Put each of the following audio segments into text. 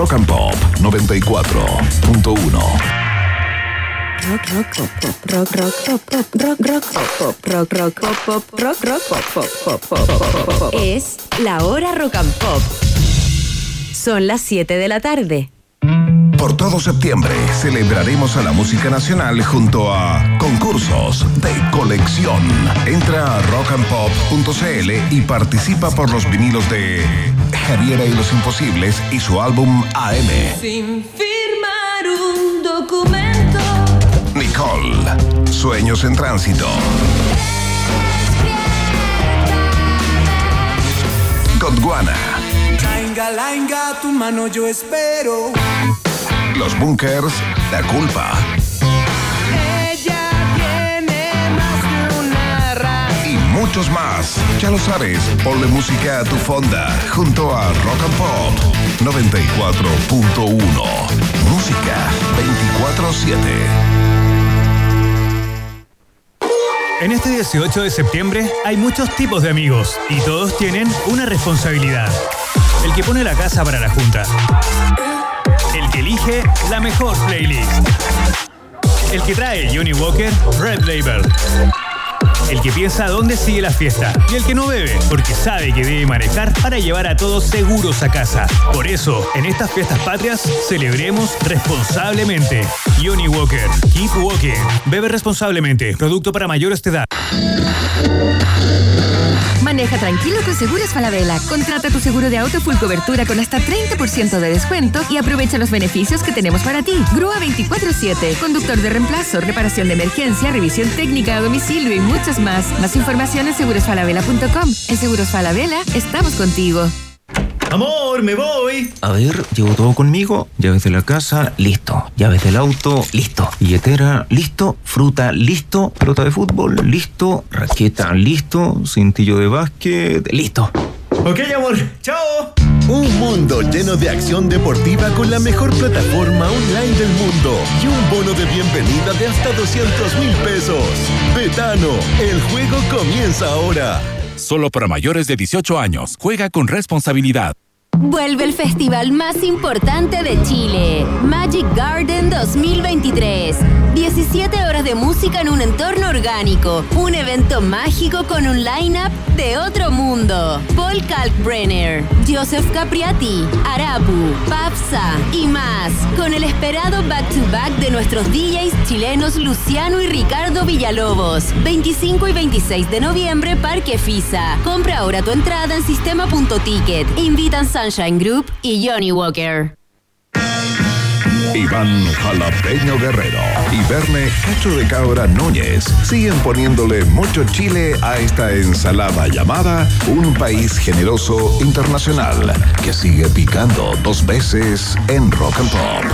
Rock and Pop 94.1. Rock, rock, pop, rock, rock, pop, rock, rock, pop, rock, rock, pop, rock, rock, pop, pop, pop, pop, pop. Es la hora rock and pop. Son las 7 de la tarde. Por todo septiembre celebraremos a la música nacional junto a concursos de colección. Entra a rockandpop.cl y participa por los vinilos de Javiera y los Imposibles y su álbum AM. Sin firmar un documento. Nicole, Sueños en Tránsito. Gondwana, Lainga, lainga, tu mano yo espero. Los Bunkers, La Culpa Ella tiene más una raza. y muchos más. Ya lo sabes, ponle música a tu fonda junto a Rock and Pop 94.1. Música 24-7. En este 18 de septiembre hay muchos tipos de amigos y todos tienen una responsabilidad. El que pone la casa para la junta. El que elige la mejor playlist. El que trae Johnny Walker Red Label. El que piensa dónde sigue la fiesta. Y el que no bebe, porque sabe que debe manejar para llevar a todos seguros a casa. Por eso, en estas fiestas patrias, celebremos responsablemente. Johnny Walker, Keep Walking. Bebe responsablemente. Producto para mayores de edad. Maneja tranquilo con Seguros Falabella. Contrata tu seguro de auto full cobertura con hasta 30% de descuento y aprovecha los beneficios que tenemos para ti. Grúa 24-7, conductor de reemplazo, reparación de emergencia, revisión técnica a domicilio y muchos más. Más información en segurosfalabella.com. En Seguros Falabella estamos contigo. Amor, me voy. A ver, llevo todo conmigo. Llaves de la casa, listo. Llaves del auto, listo. Billetera, listo. Fruta, listo. Pelota de fútbol, listo. Raqueta, listo. Cintillo de básquet, listo. Ok, amor. Chao. Un mundo lleno de acción deportiva con la mejor plataforma online del mundo y un bono de bienvenida de hasta 200 mil pesos. Betano, el juego comienza ahora. Solo para mayores de 18 años. Juega con responsabilidad. Vuelve el festival más importante de Chile, Magic Garden 2023. 17 horas de música en un entorno orgánico, un evento mágico con un line-up de otro mundo. Paul Kalkbrenner, Joseph Capriati, Arapu, Papsa y más, con el esperado back-to-back de nuestros DJs chilenos Luciano y Ricardo Villalobos. 25 y 26 de noviembre, Parque Fisa. Compra ahora tu entrada en sistema.ticket. Invitan Sunshine Group y Johnny Walker. Iván Jalapeño Guerrero y Verne Cacho de Cabra Núñez siguen poniéndole mucho chile a esta ensalada llamada Un País Generoso Internacional que sigue picando dos veces en Rock and Pop.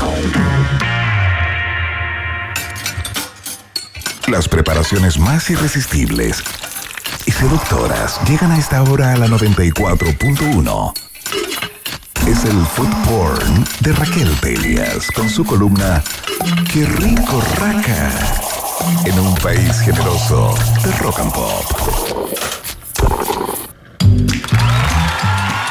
Las preparaciones más irresistibles y seductoras llegan a esta hora a la 94.1. Es el food porn de Raquel Pelias con su columna Qué rico raca en un país generoso de rock and pop.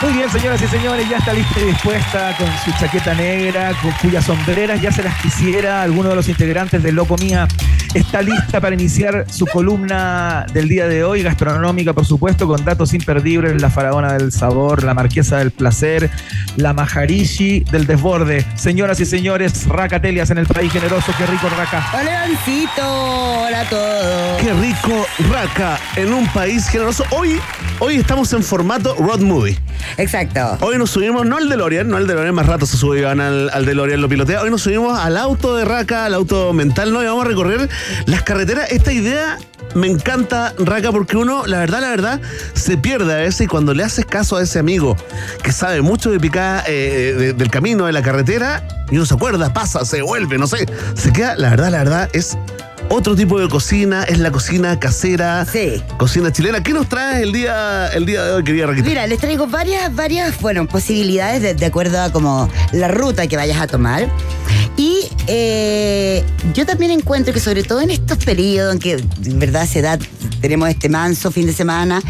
Muy bien, señoras y señores, ya está lista y dispuesta con su chaqueta negra, con cuyas sombreras ya se las quisiera alguno de los integrantes de Loco Mía. Está lista para iniciar su columna del día de hoy, gastronómica, por supuesto, con datos imperdibles, la faraona del sabor, la marquesa del placer, la majarishi del desborde. Señoras y señores, Raca Telias en el país generoso, qué rico Raca. Hola, Leoncito. Hola a todos. Qué rico Raca en un país generoso. Hoy, hoy estamos en formato road movie. Exacto. Hoy nos subimos, no al DeLorean, no al DeLorean, más rato se sube Iván al, al DeLorean, lo pilotea. Hoy nos subimos al auto de Raca, al auto mental, ¿no? Y vamos a recorrer las carreteras. Esta idea me encanta, Raca, porque uno, la verdad, la verdad, se pierde a veces y cuando le haces caso a ese amigo que sabe mucho de picar eh, de- del camino, de la carretera, y uno se acuerda, pasa, se vuelve, no sé, se queda, la verdad, la verdad, es otro tipo de cocina, es la cocina casera, Sí. cocina chilena. ¿Qué nos traes el día, el día de hoy, querida Raquita? Mira, les traigo varias, varias, bueno, posibilidades de, de acuerdo a como la ruta que vayas a tomar. Y eh, yo también encuentro que sobre todo en estos periodos en que en verdad se da, tenemos este manso fin de semana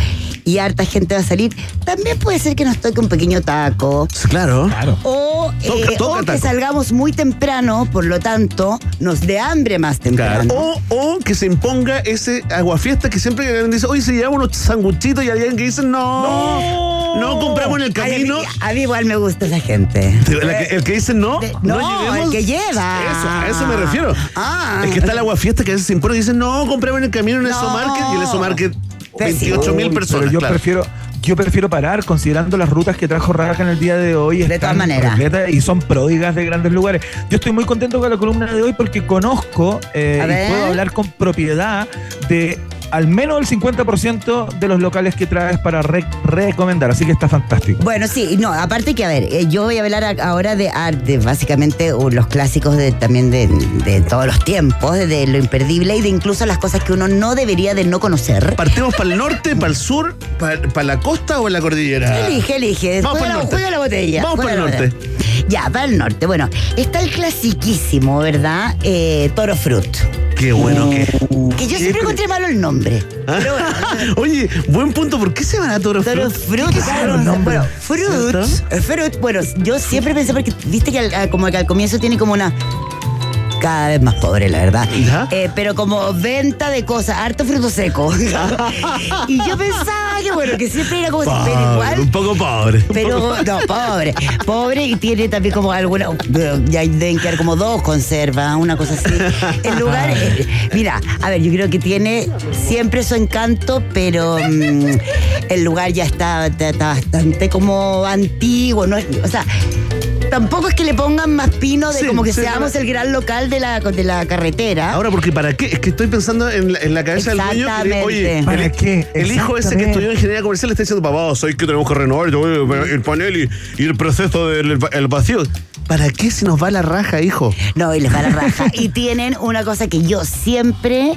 y harta gente va a salir, también puede ser que nos toque un pequeño taco. Claro. Claro. O eh, Toca- toca o que taco. salgamos muy temprano, por lo tanto, nos dé hambre más temprano. O, o que se imponga ese aguafiesta que siempre que alguien dice, oye, se llevan unos sanguchitos y alguien que dice, no, no, compramos en el Ay, a, camino. mí, a mí igual me gusta esa gente. Que- el que dice no, no, llevemos. el que lleva. Eso, a eso me refiero. Ah. Es que está el aguafiesta que a veces se impone y dice, no, compremos en el camino en el No. Market y el Eso Market. 28 mil personas. Pero yo claro. prefiero, yo prefiero parar, considerando las rutas que trajo Raca en el día de hoy. De todas maneras. Y son pródigas de grandes lugares. Yo estoy muy contento con la columna de hoy porque conozco eh, y puedo hablar con propiedad de al menos el 50% de los locales que traes para re- recomendar. Así que está fantástico. Bueno, sí, no, aparte que, a ver, eh, yo voy a hablar a- ahora de arte, básicamente uh, los clásicos de, también de, de todos los tiempos, de, de lo imperdible y de incluso las cosas que uno no debería de no conocer. ¿Partimos para el norte, para el sur, para, la costa o en la cordillera? Elige, elige. Vamos Juega para el la, juega la botella. Vamos para el norte. Ya, para el norte. Bueno, está el clasiquísimo, ¿verdad? Eh, Toro Fruit. Qué bueno que. Que yo siempre encontré malo el nombre. Pero bueno, Oye, buen punto. ¿Por qué se van a Toro Toro Fruit? Fruit, claro. Bueno, fruit, eh, fruit, bueno, yo siempre pensé, porque viste que al- como que al comienzo tiene como una cada vez más pobre, la verdad. Eh, pero como venta de cosas, harto fruto seco. y yo pensaba que bueno, que siempre era como Pobre, igual. Un poco pobre. Pero no, pobre. Pobre y tiene también como alguna. Ya deben quedar como dos conservas, una cosa así. El lugar. eh, mira, a ver, yo creo que tiene siempre su encanto, pero mm, el lugar ya está, está- está bastante como antiguo. ¿no? O sea. Tampoco es que le pongan más pino de Sí, como que sí, seamos el gran local de la, de la carretera. Ahora, porque ¿para qué? Es que estoy pensando en la, en la cabeza del dueño. que. Oye, ¿Para el, qué? el hijo ese que estudió ingeniería comercial está diciendo, papá, soy que tenemos que renovar el panel y, y el proceso del el vacío. ¿Para qué si nos va la raja, hijo? No, y les va la raja. y tienen una cosa que yo siempre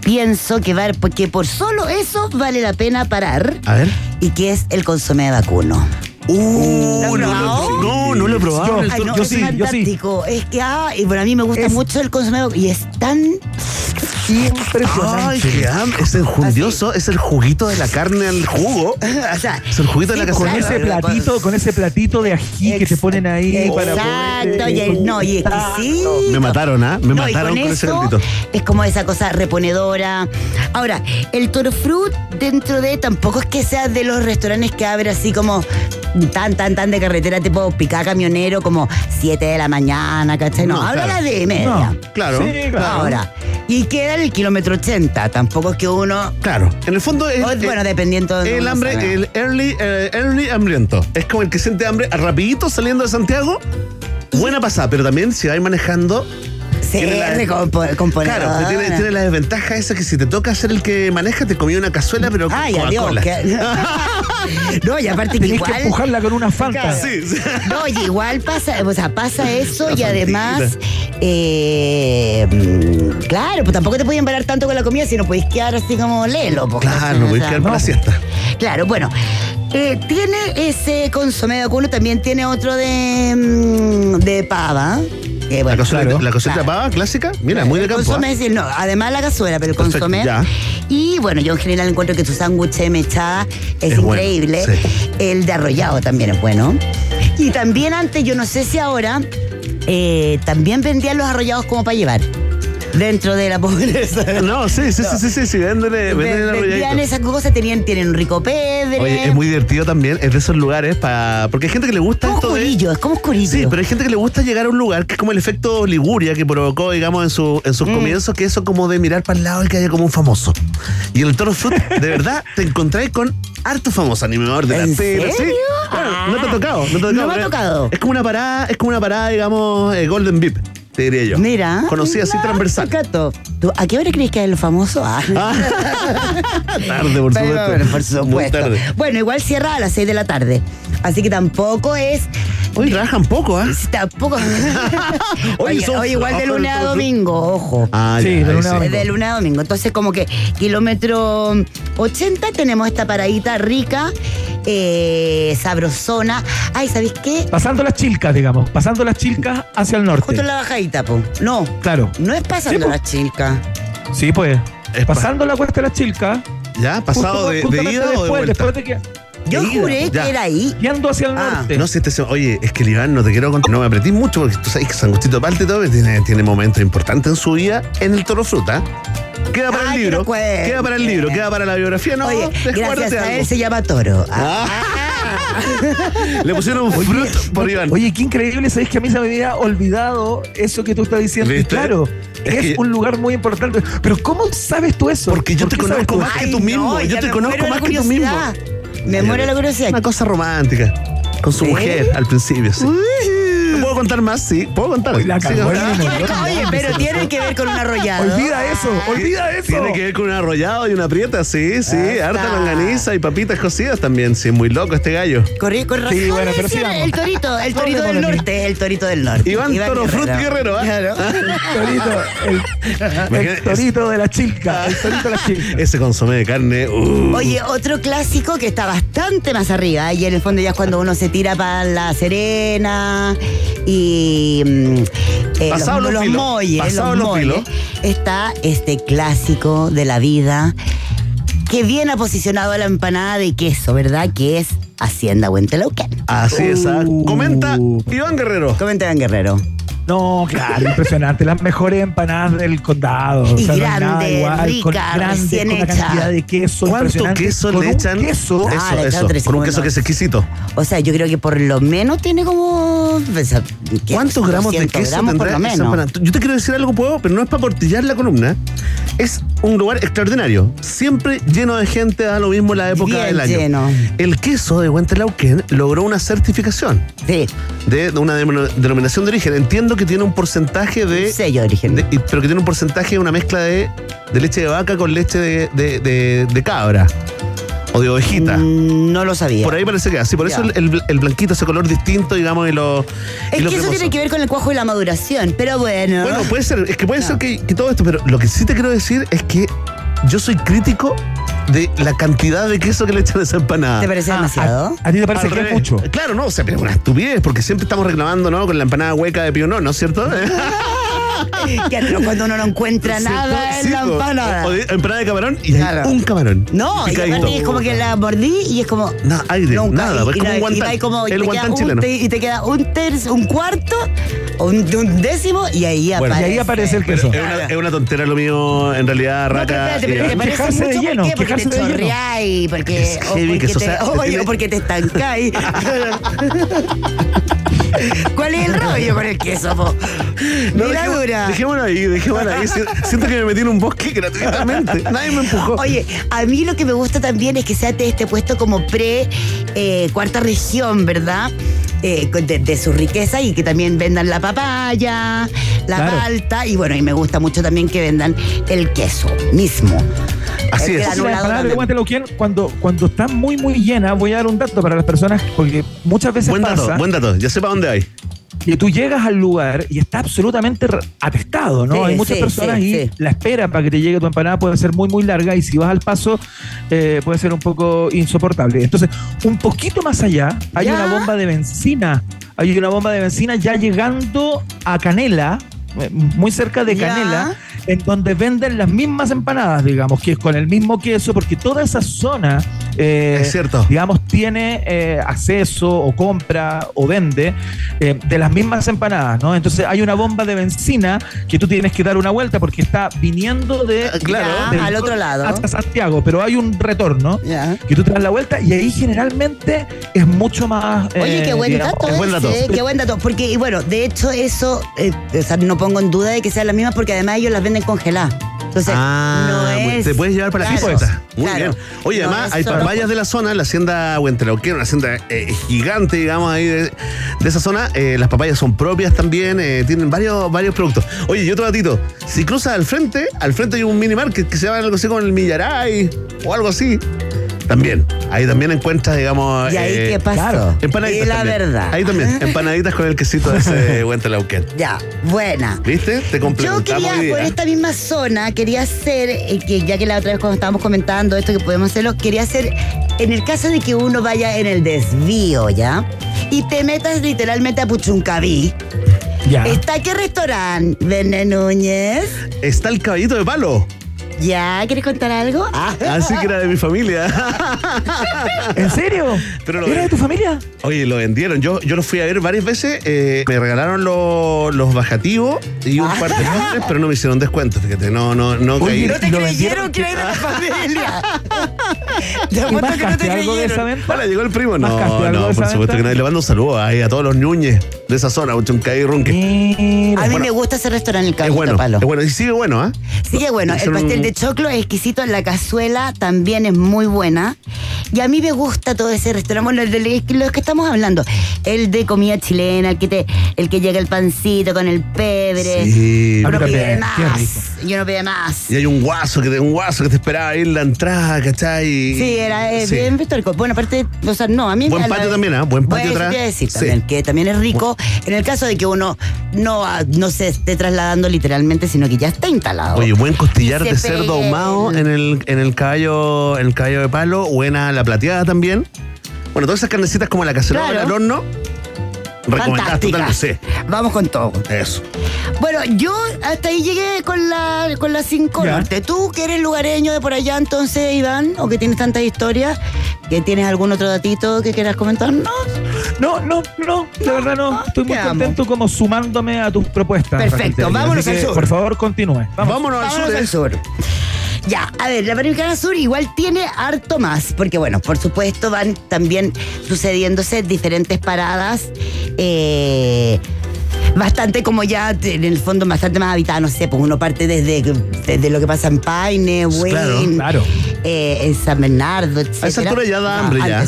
pienso que, va, porque por solo eso vale la pena parar. A ver. Y que es el consomé de vacuno. Uh, ¿Lo has no, no, no lo he probado. Ay, no, yo es sí, yo sí. fantástico. Es que, ah, y bueno, a mí me gusta Es- mucho el vacuno. Y es tan. Ay, qué es enjundioso, es el juguito de la carne al jugo. o sea, Es el juguito de la sí, Con ese platito, con ese platito de ají que te ponen ahí para Exacto, poder- y el- no, y es que sí. Me mataron, ¿ah? Me No, mataron con, ese eso gritito. Es como esa cosa reponedora. Ahora, el toro fruit dentro de tampoco es que sea de los restaurantes que abre así como tan, tan, tan de carretera, tipo picar camionero, como 7 de la mañana, ¿cachai? No, No, habla claro. de media. No, Claro. Sí, claro. Ahora, y queda el kilómetro 80. Tampoco es que uno. Claro. En el fondo es. o, bueno, dependiendo de. El hambre, el early, eh, early hambriento. Es como el que siente hambre rapidito saliendo de Santiago. Buena pasada, pero también si vais manejando. Sí, tiene la- componedora. Claro, que tiene, tiene la desventaja esa que si te toca ser el que maneja, te comí una cazuela, pero con Ay, adiós. Que- no, y aparte que igual. que empujarla con una fanta. Sí, sí. No, y igual pasa, o sea, pasa eso y además, eh, mm, claro, pues tampoco te puedes embarar tanto con la comida si no podéis quedar así como lelo. pues, Claro, no O voy a sea, quedar para la siesta. Claro, bueno. eh, tiene ese consomé de vacuno, también tiene otro de, mm, de pava. Que, La cazuela, claro. la cazuela Claro. pava clásica, mira, muy de el campo. consomé el- no, además la cazuela, pero el Perfecto, consomé. ya. Y bueno, yo en general encuentro que tu sándwich de mechada es, Es bueno, increíble. sí. El de arrollado también es bueno. Y también antes, yo no sé si ahora, eh, también vendían los arrollados como para llevar. Dentro de la pobreza. No, sí, sí, sí, sí, sí, véndele, véndele el Vendían esas cosas, tenían, tienen un rico pedre. Oye, es muy divertido también, es de esos lugares para. Porque hay gente que le gusta como esto de. es como oscurillo. Sí, pero hay gente que le gusta llegar a un lugar que es como el efecto Liguria que provocó, digamos, en, su, en Mm. sus comienzos, que eso como de mirar para el lado y que haya como un famoso. Y en el Toro Fruit, de verdad, te encontráis con harto famoso animador de la ¿En. ¿sí? serio? Ah. no te ha tocado, no te ha tocado. No me ha tocado. Es como una parada, es como una parada, digamos, eh, Golden Beep, te diría yo. Mira. Conocida así mira, transversal. Cato. ¿Tú, ¿A qué hora crees que es lo famoso? Ah. Tarde, por Pero, supuesto. bueno, por Muy supuesto. tarde. Bueno, igual cierra a las 6 de la tarde. Así que tampoco es. Hoy trabajan poco, ¿ah? Tampoco. Oye, oye, son igual de lunes a domingo, ojo. Ah, Sí, ya, de lunes a sí. domingo. De lunes a domingo. Entonces, como que kilómetro 80 tenemos esta paradita rica, eh, sabrosona. Ay, ¿sabéis qué? Pasando las chilcas, digamos. Pasando las chilcas hacia el norte. Justo en la bajadita, po. No, Claro. no es pasando Sí, po. la chica. Sí, pues. Es pa- Pasando la cuesta de las chilcas. ¿Ya? ¿Pasado justo- de, de ida o de después, vuelta? después de que. Yo ida. juré Ya. que era ahí. Yendo hacia el Ah. norte. No sé, este, se- oye, es que el Iván no te quiero contar, no me apretís mucho porque tú sabes que San Agustito de Palte todo tiene, tiene momentos importantes en su vida en el Toro Fruta. Queda para Ay, el que libro, no cuente. queda para el libro, queda para la biografía, no, Oye, gracias a algo. él se llama Toro. Ah. Le pusieron un fruto por Iván. Oye, qué increíble, sabes que a mí se me había olvidado eso que tú estás diciendo. Y ¿Viste? claro, Es es, que- un lugar muy importante. Pero ¿cómo sabes tú eso? Porque yo ¿Por te qué sabes conozco tú más eso? que tú Ay, mismo, no, yo ya te me conozco muero de más que tú mismo. curiosidad. Me muero la curiosidad. Una cosa romántica. Con su mujer al principio, sí. ¿No puedo contar más? Sí, puedo contar. Oye, pero tiene que ver con un arrollado. Olvida eso, olvida eso. Tiene que ver con un arrollado y una prieta, sí, sí. Harta longaniza y papitas cocidas también. Sí, muy loco este gallo. Corrí, con razón Sí, bueno, pero sigamos. el torito, el torito del norte, el torito del norte. Iván Toro Frut Guerrero, ¿ah? Claro. Torito, el, torito de la chilca, el torito de la chilca. Ese consomé de carne. uh. Oye, otro clásico que está bastante más arriba, y en el fondo ya es cuando uno se tira para La Serena y mm, eh, Pasado los, los los pasado está este clásico de la vida que viene ha posicionado a la empanada de queso, ¿verdad? Que es Hacienda Huentelauquén. Así es. ¿ah? Uh. Comenta Iván Guerrero. Comenta Iván Guerrero. No, claro, impresionante. Las mejores empanadas del condado. Y no hay nada grande, igual, con grande, recién con una hecha. cantidad de queso ¿Cuánto impresionante. queso Con le un echan? queso. Ah, Eso, le echan eso. tres Con un queso que es exquisito. O sea, yo creo que por lo menos tiene como. pues. ¿Cuántos gramos de 200 queso gramos por lo menos. Yo te quiero decir algo, puedo, pero no es para portillar la columna. Es un lugar extraordinario. Siempre lleno de gente, da lo mismo la época Bien del año. lleno. El queso de Huentelauquén logró una certificación Sí, de, de una denom- denominación de origen. Entiendo que tiene un porcentaje de. sello de origen. de- pero que tiene un porcentaje, una mezcla de, de leche de vaca con leche de, de- de- de cabra o de ovejita. Mm, no lo sabía. Por ahí parece que así. Por Ya. eso el, el- el blanquito, ese color distinto, digamos, y lo. y Es lo que eso tiene que ver con el cuajo y la maduración, pero bueno. Bueno, puede ser, es que puede ser que, que todo esto, pero lo que sí te quiero decir es que yo soy crítico de la cantidad de queso que le echan a esa empanada. ¿Te parece Ah, demasiado? ¿A, a ti te parece Al que es mucho? Claro, no, o sea, pero es una estupidez, porque siempre estamos reclamando, ¿no? Con la empanada hueca de Pío, ¿no? ¿No es cierto? Que atroz cuando uno no encuentra nada Sí, en la empanada. O, de empanada de camarón y Claro. hay un camarón. no, y es como que la mordí y es como. No, aire, nunca. nada, y, es y como la- un y guantán. y como, y el te queda guantán un chileno. te- y te queda un tercio, un cuarto, o un, un décimo, y ahí Bueno, aparece. Y ahí aparece el Pero queso. es una, es una tontera lo mío, en realidad, No, pero raca. espérate, pero y- te parece Quejarse de mucho, lleno, ¿por qué? Porque te de lleno. chorreáis, porque, Es o heavy porque te, o porque te estancáis. ¿Cuál es el rollo con el queso, po? No, Mira, dejémoslo- ahí, dejémoslo ahí. Si- Siento que me metí en un bosque gratuitamente. Nadie me empujó. Oye, a mí lo que me gusta también es que sea de este puesto como pre eh, cuarta región, ¿verdad? Eh, de, de su riqueza y que también vendan la papaya, la Claro. palta y bueno, y me gusta mucho también que vendan el queso mismo. Así es. Huentelauquén, cuando, cuando está muy, muy llena, voy a dar un dato para las personas, porque muchas veces Buen dato, pasa buen dato. Ya sepa dónde hay. que tú llegas al lugar y está absolutamente atestado, ¿no? Sí, Hay muchas sí, personas sí, y sí. la espera para que te llegue tu empanada puede ser muy, muy larga y si vas al paso eh, puede ser un poco insoportable. Entonces, un poquito más allá hay Ya. una bomba de benzina. Hay una bomba de benzina ya llegando a Canela, eh, muy cerca de Ya. Canela, en donde venden las mismas empanadas, digamos, que es con el mismo queso, porque toda esa zona, eh, Es cierto. digamos, tiene eh, acceso o compra o vende eh, de las mismas empanadas, ¿no? Entonces hay una bomba de benzina que tú tienes que dar una vuelta porque está viniendo de Ah, claro. Ya, del al otro lado. hasta Santiago, pero hay un retorno Ya. que tú te das la vuelta y ahí generalmente es mucho más. Oye, eh, qué buen digamos, dato, es buen dato. ese, qué buen dato. Porque, y bueno, de hecho, eso, eh, o sea, no pongo en duda de que sean las mismas, porque además ellos las venden congeladas. Entonces, Ah, no es. te puedes llevar para la Claro, fiesta. Muy claro. bien. Oye, No además hay solo- papayas de la zona, la hacienda Huentelauquén, una hacienda eh, gigante, digamos, ahí de, de esa zona. Eh, las papayas son propias también, eh, tienen varios, varios productos. Oye, y otro datito. Si cruzas al frente, al frente hay un mini market que se llama algo así como el Millaray o algo así. También. Ahí también encuentras, digamos. ¿Y ahí eh, qué pasó? claro, Empanaditas. Y la también. verdad. Ahí también. Empanaditas con el quesito de ese Huentelauquén. Ya, buena. ¿Viste? Te Yo complementamos quería, hoy día. por esta misma zona, quería hacer, eh, que ya que la otra vez cuando estábamos comentando esto que podemos hacerlo, quería hacer, en el caso de que uno vaya en el desvío, ¿ya? Y te metas literalmente a Puchuncaví. Ya. ¿Está qué restaurante, Verne Núñez? Está el caballito de palo. ¿Ya? ¿Quieres contar algo? Ah. Así que era de mi familia. ¿En serio? Pero ¿Era de tu familia? Oye, lo vendieron. Yo, yo lo fui a ver varias veces. eh, me regalaron lo- los bajativos y un par de postres, pero no me hicieron descuento. Fíjate, no, no, no Oye, caí. No te ¿Lo creyeron vendieron? que era de la familia. Te ¿Y apuesto que no te algo de esa creyeron. venta? Hola, llegó el primo. No, ¿Mascaste algo no, por supuesto venta? que no. Le mando un saludo ahí a todos los ñuñes de esa zona, Uchuncaí y Runque. A mí Bueno. me gusta ese restaurante, el Es Caballito bueno, Palo. es bueno. Y sigue bueno, ¿ah? Sigue bueno, el pastel de choclo es exquisito, la cazuela también es muy buena. Y a mí me gusta todo ese restaurante, bueno, el de los que estamos hablando, el de comida chilena, el que te, el que llega el pancito con el pebre. Sí. Uno pide más. rico. Y uno pide más. Y hay un guaso que te, un guaso que te esperaba ahí en la entrada, ¿cachai? Sí, era eh, Sí. bien histórico. Bueno, aparte, o sea, no, a mí Buen la- patio también, ¿ah? Buen patio atrás. decir Sí. también, que también es rico en el caso de que uno no, no se esté trasladando literalmente, sino que ya está instalado. Oye, buen costillar de cerdo ahumado el- en el, en el caballo, en el caballo de palo, buena la plateada también. Bueno, todas esas carnecitas como la cacerola Claro. al horno. Fantástica. Vamos con todo. Eso. Bueno, yo hasta ahí llegué con la con las 5 Ya. norte. Tú que eres lugareño de por allá entonces, Iván, o que tienes tantas historias, que tienes algún otro datito que quieras comentarnos. No, no, no, de verdad no. Estoy muy contento como sumándome a tus propuestas. Perfecto, Raquel vámonos Así al que, sur. Por favor, continúe. Vamos. Vámonos al Vámonos sur. al eh. sur. Ya, a ver, la Panamericana Sur igual tiene harto más, porque bueno, por supuesto van también sucediéndose diferentes paradas. eh, Bastante como ya en el fondo bastante más habitada, no sé, pues uno parte desde, desde lo que pasa en Paine, Wayne, Claro, claro. eh, en San Bernardo, etc. A esa altura ya da hambre, ya.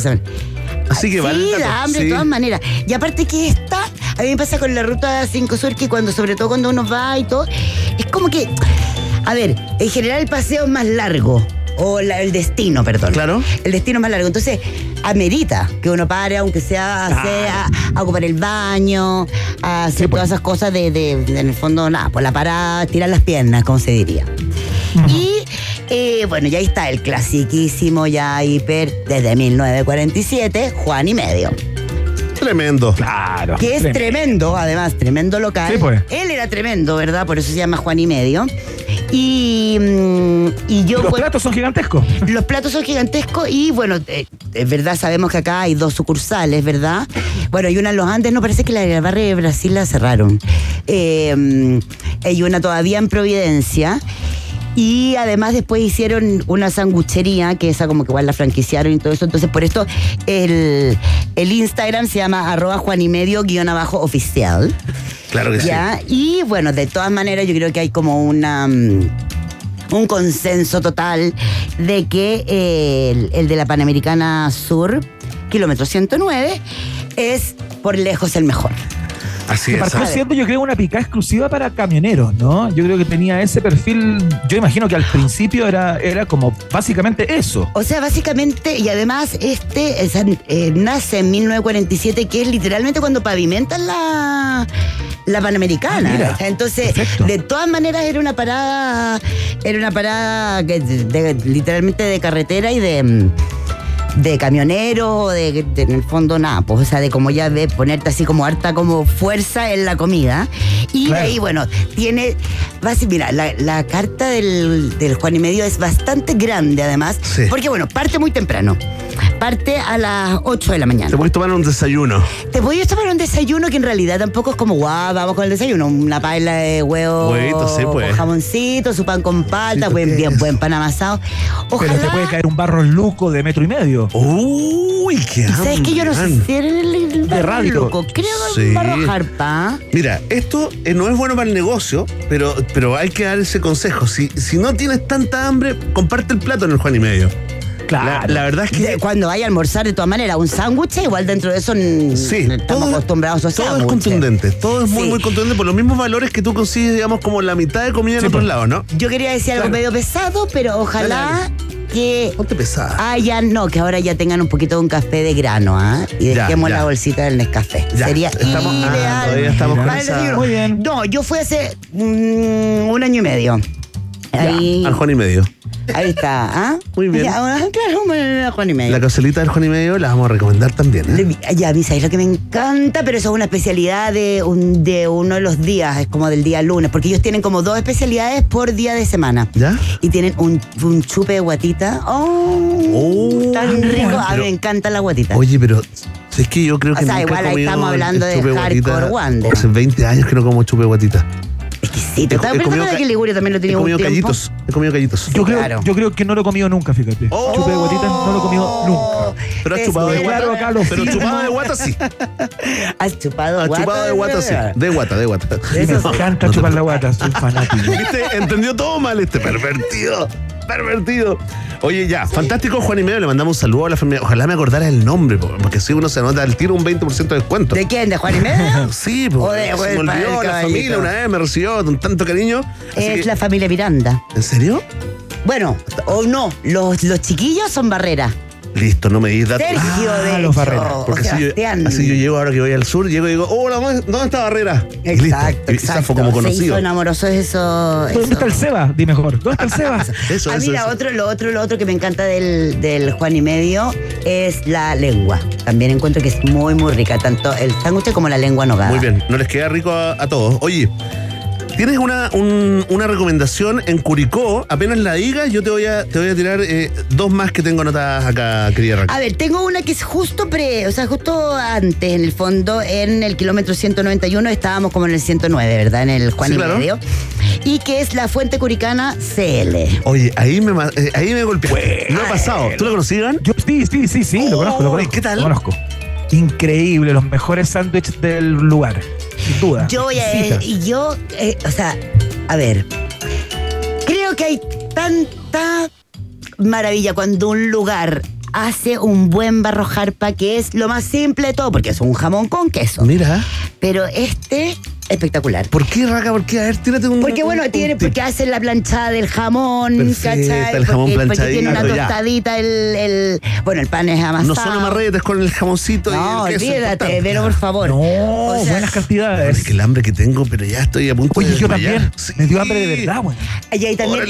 Así que vale Sí, dato, da hambre sí. de todas maneras. Y aparte que esta, a mí me pasa con la ruta 5 Sur que cuando, sobre todo cuando uno va y todo, es como que, a ver, en general el paseo es más largo. O la- el destino, perdón. Claro. El destino es más largo. Entonces, amerita que uno pare, aunque sea a, hacer- a- a ocupar el baño, a hacer todas esas cosas de, de- de, en el fondo, nada, por la parada, tirar las piernas, como se diría. Y eh, bueno, ya ahí está el clasiquísimo, ya hiper, desde 1947, Juan y Medio. Tremendo. Claro. Que es tremendo, además, tremendo local. Sí, pues. Él era tremendo, ¿verdad? Por eso se llama Juan y Medio. Y, mm, y yo. Los platos son gigantescos. los platos son gigantescos y bueno, eh, es verdad, sabemos que acá hay dos sucursales, ¿verdad? Bueno, hay una en los Andes, no parece que la de la barra de Brasil la cerraron. Eh, mm, hay una todavía en Providencia. Y además después hicieron una sanguchería, que esa como que igual la franquiciaron y todo eso. Entonces por esto el, el Instagram se llama arroba Juan y medio guion abajo oficial. Claro que sí. ¿Ya? Y bueno, de todas maneras yo creo que hay como una... mm, un consenso total de que eh, el, el de la Panamericana Sur, kilómetro 109, es por lejos el mejor. Así Que es. partió siendo, yo creo, una picada exclusiva para camioneros, ¿no? Yo creo que tenía ese perfil. Yo imagino que al principio era, era como básicamente eso. O sea, básicamente, y además este sea, eh, nace en 1947, que es literalmente cuando pavimentan la, la Panamericana. Ah, mira. Entonces, Perfecto. de todas maneras era una parada, era una parada que de- de- literalmente de carretera y de mm, de camionero, o de, de- en el fondo nada, pues, o sea, de como ya de ponerte así como harta como fuerza en la comida. Y Claro. ahí, bueno, tiene, vas, mira, la, la carta del, del Juan y Medio es bastante grande además, Sí. porque bueno, parte muy temprano. Parte a las 8 de la mañana. Te puedes tomar un desayuno. Te voy a tomar un desayuno que en realidad tampoco es como guau, vamos con el desayuno. Una paella de huevo Huevito, sí, pues. con jamoncito, su pan con palta, buen, ¿qué bien buen pan amasado. Pero te puede caer un barro luco de metro y medio. Uy, qué ¿Sabes que yo no sé hambre. si era el, el De radio. loco? Creo que Sí. barro jarpa. Mira, esto eh, no es bueno para el negocio, pero, pero hay que dar ese consejo. Si, si no tienes tanta hambre, comparte el plato en el Juan y medio. Claro. La, la verdad es que. De- cuando vaya a almorzar, de todas maneras, un sándwich, igual dentro de eso Sí, estamos todo- acostumbrados a Todo es contundente, todo es muy, Sí. muy contundente por los mismos valores que tú consigues, digamos, como la mitad de comida en Sí, otros pues. lados, ¿no? Yo quería decir algo medio pesado, pero ojalá que Ponte pesada. Ah, ya no, que ahora ya tengan un poquito de un café de grano, ¿ah? Y Ya, dejemos ya. la bolsita del Nescafé. Ya, Sería estamos- ah, ideal. todavía estamos con para el esa- desayuno. Muy bien. No, yo fui hace mm, un año y medio. Ahí, Al Juan y medio. ahí está. ¿ah? Muy bien. Ya, claro, bueno, Juan y medio. La cazuelita del Juan y medio la vamos a recomendar también. ¿eh? Ya, misa, es lo que me encanta, pero eso es una especialidad de, un, de uno de los días, es como del día lunes, porque ellos tienen como dos especialidades por día de semana. ¿Ya? Y tienen un, un chupe de guatita. ¡Oh! tan rico. A mí me encanta la guatita. Oye, pero es que yo creo que O sea, nunca igual ahí estamos hablando de hardcore wander. Hace 20 años que no como chupe de guatita. Exquisito. He- Estaba he pensando comido de ca- que Liguria también lo He tenía un comido tiempo. callitos. He comido callitos. Yo creo, Claro. yo creo que no lo he comido nunca, fíjate. Oh. Chupe de guatitas no lo he comido nunca. Pero has chupado de guata. Claro, Pero chupado de guata sí. ¿Has chupado Has guata? chupado de guata sí. De guata, de guata. Y me Eso sí. encanta chupar la guata, soy fanático. ¿Viste? Entendió todo mal este pervertido. Pervertido. Oye, ya, fantástico Juan y medio, le mandamos un saludo a la familia. Ojalá me acordara el nombre, po, porque si uno se anota al tiro un 20% de descuento. ¿De quién? ¿De Juan y medio? Sí, O porque de- se o me del olvidó padre la caballito. familia una vez, me recibió con tanto cariño. Es que- la familia Miranda. ¿En serio? Bueno, o no, los, los chiquillos son Barrera. Listo, no me di datos. Sergio, Ah, de los hecho, Barrera. o Porque así yo, así yo llego ahora que voy al sur, llego y digo, hola, ¿dónde dónde está Barrera? Y listo. Exacto, Y exacto. zafo como Se conocido. hizo enamoroso eso. ¿Dónde eso. está el Seba? Di mejor. ¿Dónde está el Seba? Eso, Ah, eso, mira, eso. otro, lo otro, lo otro que me encanta del, del Juan y Medio es la lengua. También encuentro que es muy, muy rica, tanto el sándwich como la lengua nogada. Muy bien, no les queda rico a, a todos. Oye, tienes una, un- una recomendación en Curicó, apenas la digas, yo te voy a, te voy a tirar eh, dos más que tengo anotadas acá, querida Raquel. A ver, tengo una que es justo pre, o sea, justo antes, en el fondo, en el kilómetro 191, estábamos como en el 109, ¿verdad? En el Juan Sí, y claro. Medio. Y que es la Fuente Curicana CL. Oye, ahí me, eh, ahí me golpeaste. No ha pasado. ¿Tú lo conocían? Yo, sí, sí, sí, sí, lo conozco, lo Oh, conozco. ¿qué tal? Lo conozco. Increíble, los mejores sándwiches del lugar. Sin duda. Yo voy a. Y yo, eh, o sea, a ver. Creo que hay tanta maravilla cuando un lugar hace un buen barrojarpa que es lo más simple de todo, porque es un jamón con queso. Mira. Pero este, espectacular. ¿Por qué, Raca? ¿Por qué? A ver, tírate un. Porque bueno, un- tiene, porque hacen la planchada del jamón, Perfecta, ¿cachai? el jamón porque, porque tiene una tostadita, el, el- bueno, el pan es amasado. No son amarretes con el jamoncito No, y el queso. olvídate, importante. pero por favor. No, O sea, buenas cantidades. Es que el hambre que tengo, pero ya estoy a punto Oye, de yo desmayar. también. Sí. Me dio hambre de verdad, güey. Y ahí también,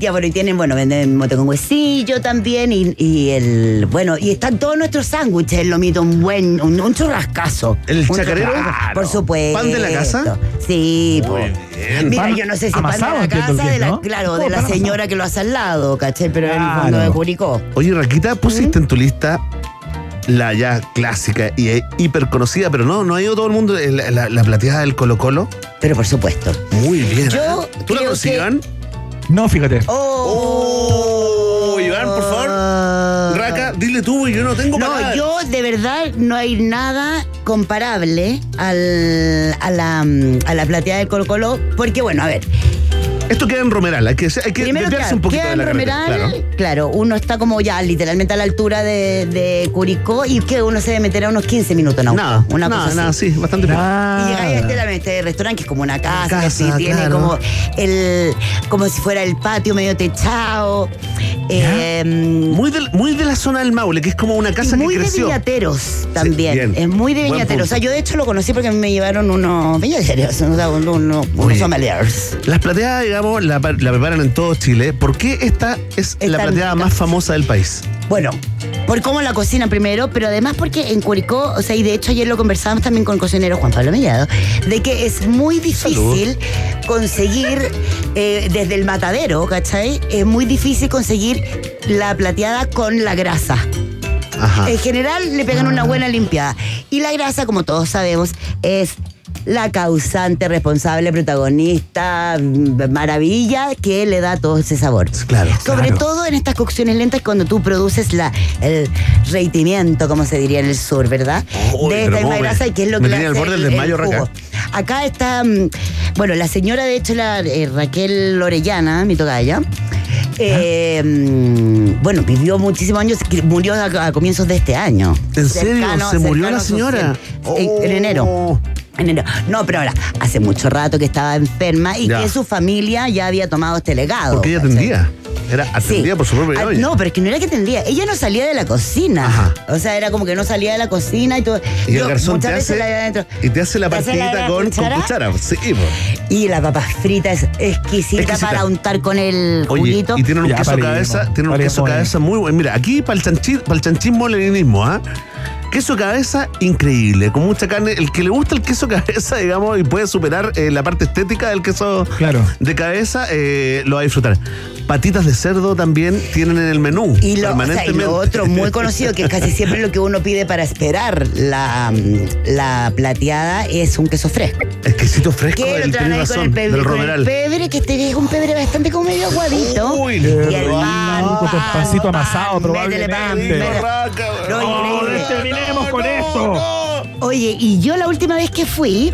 ya, bueno, y tienen, bueno, venden mote con huesillo también, y, y el, bueno, y están todos nuestros sándwiches, el lomito, un buen, un, un churrascazo. ¿El Un chacarero? churrasco, Por supuesto. ¿Pan de la casa? Sí, Muy pues. bien. Mira, Pan yo no sé si amasado, pan de la casa, que, de la, ¿no? claro, Oh, de la señora amasado. que lo hace al lado, ¿cachai? Pero en el Claro. fondo de Curicó. Oye, Raquita, pusiste en tu lista la ya clásica y eh, hiper conocida, pero no, no ha ido todo el mundo, eh, la, la- la plateada del Colo Colo. Pero por supuesto. Muy bien. Yo ¿ah? ¿Tú la que- Iván? No, fíjate. Oh, Iván, por favor. Raca, dile tú, yo no tengo No, palabras. yo de verdad no hay nada comparable al, a, la, mm, a la plateada del Colo Colo, porque bueno, a ver, Esto queda en Romeral, hay que, hay que primero desviarse claro, un poquito queda de en la carretera, Romeral, claro. claro. uno está como ya literalmente a la altura de, de Curicó y que uno se debe meter a unos 15 minutos en auto, Nada, una nada, cosa nada, así. sí, bastante bien. Y llegáis a este, este restaurante que es como una casa, casa, sí, tiene como el como si fuera el patio medio techado. eh, Muy de, muy de la zona del Maule, que es como una casa y muy que de creció. viñateros también. es muy de viñateros. O sea, yo de hecho lo conocí porque a mí me llevaron unos viñateros, unos, unos, unos sommeliers. Las plateadas, digamos, la, la preparan en todo Chile. ¿Por qué esta es la plateada más famosa del país? Bueno, por cómo la cocinan primero, pero además porque en Curicó, o sea, y de hecho ayer lo conversábamos también con el cocinero Juan Pablo Mellado, de que es muy difícil conseguir eh, desde el matadero, ¿cachai? Es muy difícil conseguir la plateada con la grasa. Ajá. En general le pegan una buena limpiada. Y la grasa, como todos sabemos, es la causante, responsable, protagonista, maravilla que le da todo ese sabor. Claro, Sobre claro. todo en estas cocciones lentas cuando tú produces la, el reitimiento, como se diría en el sur, ¿verdad? De esta misma grasa y que es lo me que le hace borde del el- el jugo. Acá está, mm, bueno, la señora, de hecho, la eh, Raquel Orellana, mi tocaya, eh, mm, bueno, vivió muchísimos años, murió a, a comienzos de este año. ¿En serio? ¿Se murió la señora? 100. En- En enero. Oh. En enero. No, pero ahora, hace mucho rato que estaba enferma y Ya. que su familia ya había tomado este legado. ¿Por qué ella atendía? Era atendida Sí. por su propia Ah, doña. No, pero es que no era que atendía. Ella no salía de la cocina. Ajá. O sea, era como que no salía de la cocina y todo. Y el Yo garzón te hace, la y te hace la ¿Te hace la- partidita con, con cuchara? Sí, pues. Y la papa frita es exquisita, Exquisita. para untar con el Oye, juguito. y tienen un Ya, queso paremos, cabeza, tienen un queso cabeza muy bueno. Mira, aquí para el para el chanchismo leninismo, ¿ah? Queso cabeza increíble, con mucha carne. El que le gusta el queso cabeza, digamos, y puede superar eh, la parte estética del queso Claro. de cabeza, eh, lo va a disfrutar. Patitas de cerdo también tienen en el menú. Y lo, o sea, y lo otro muy conocido, que es casi siempre lo que uno pide para esperar la, la plateada, es un queso fresco. Exquisito fresco, Que del, con el pebre, del con el romeral. pebre, que este es un pebre bastante como medio aguadito. Uy, y el pan, con pan, pancito amasado, pan, métele pan, probablemente. No, weón. increíble. terminemos con esto. Oye, y yo la última vez que fui,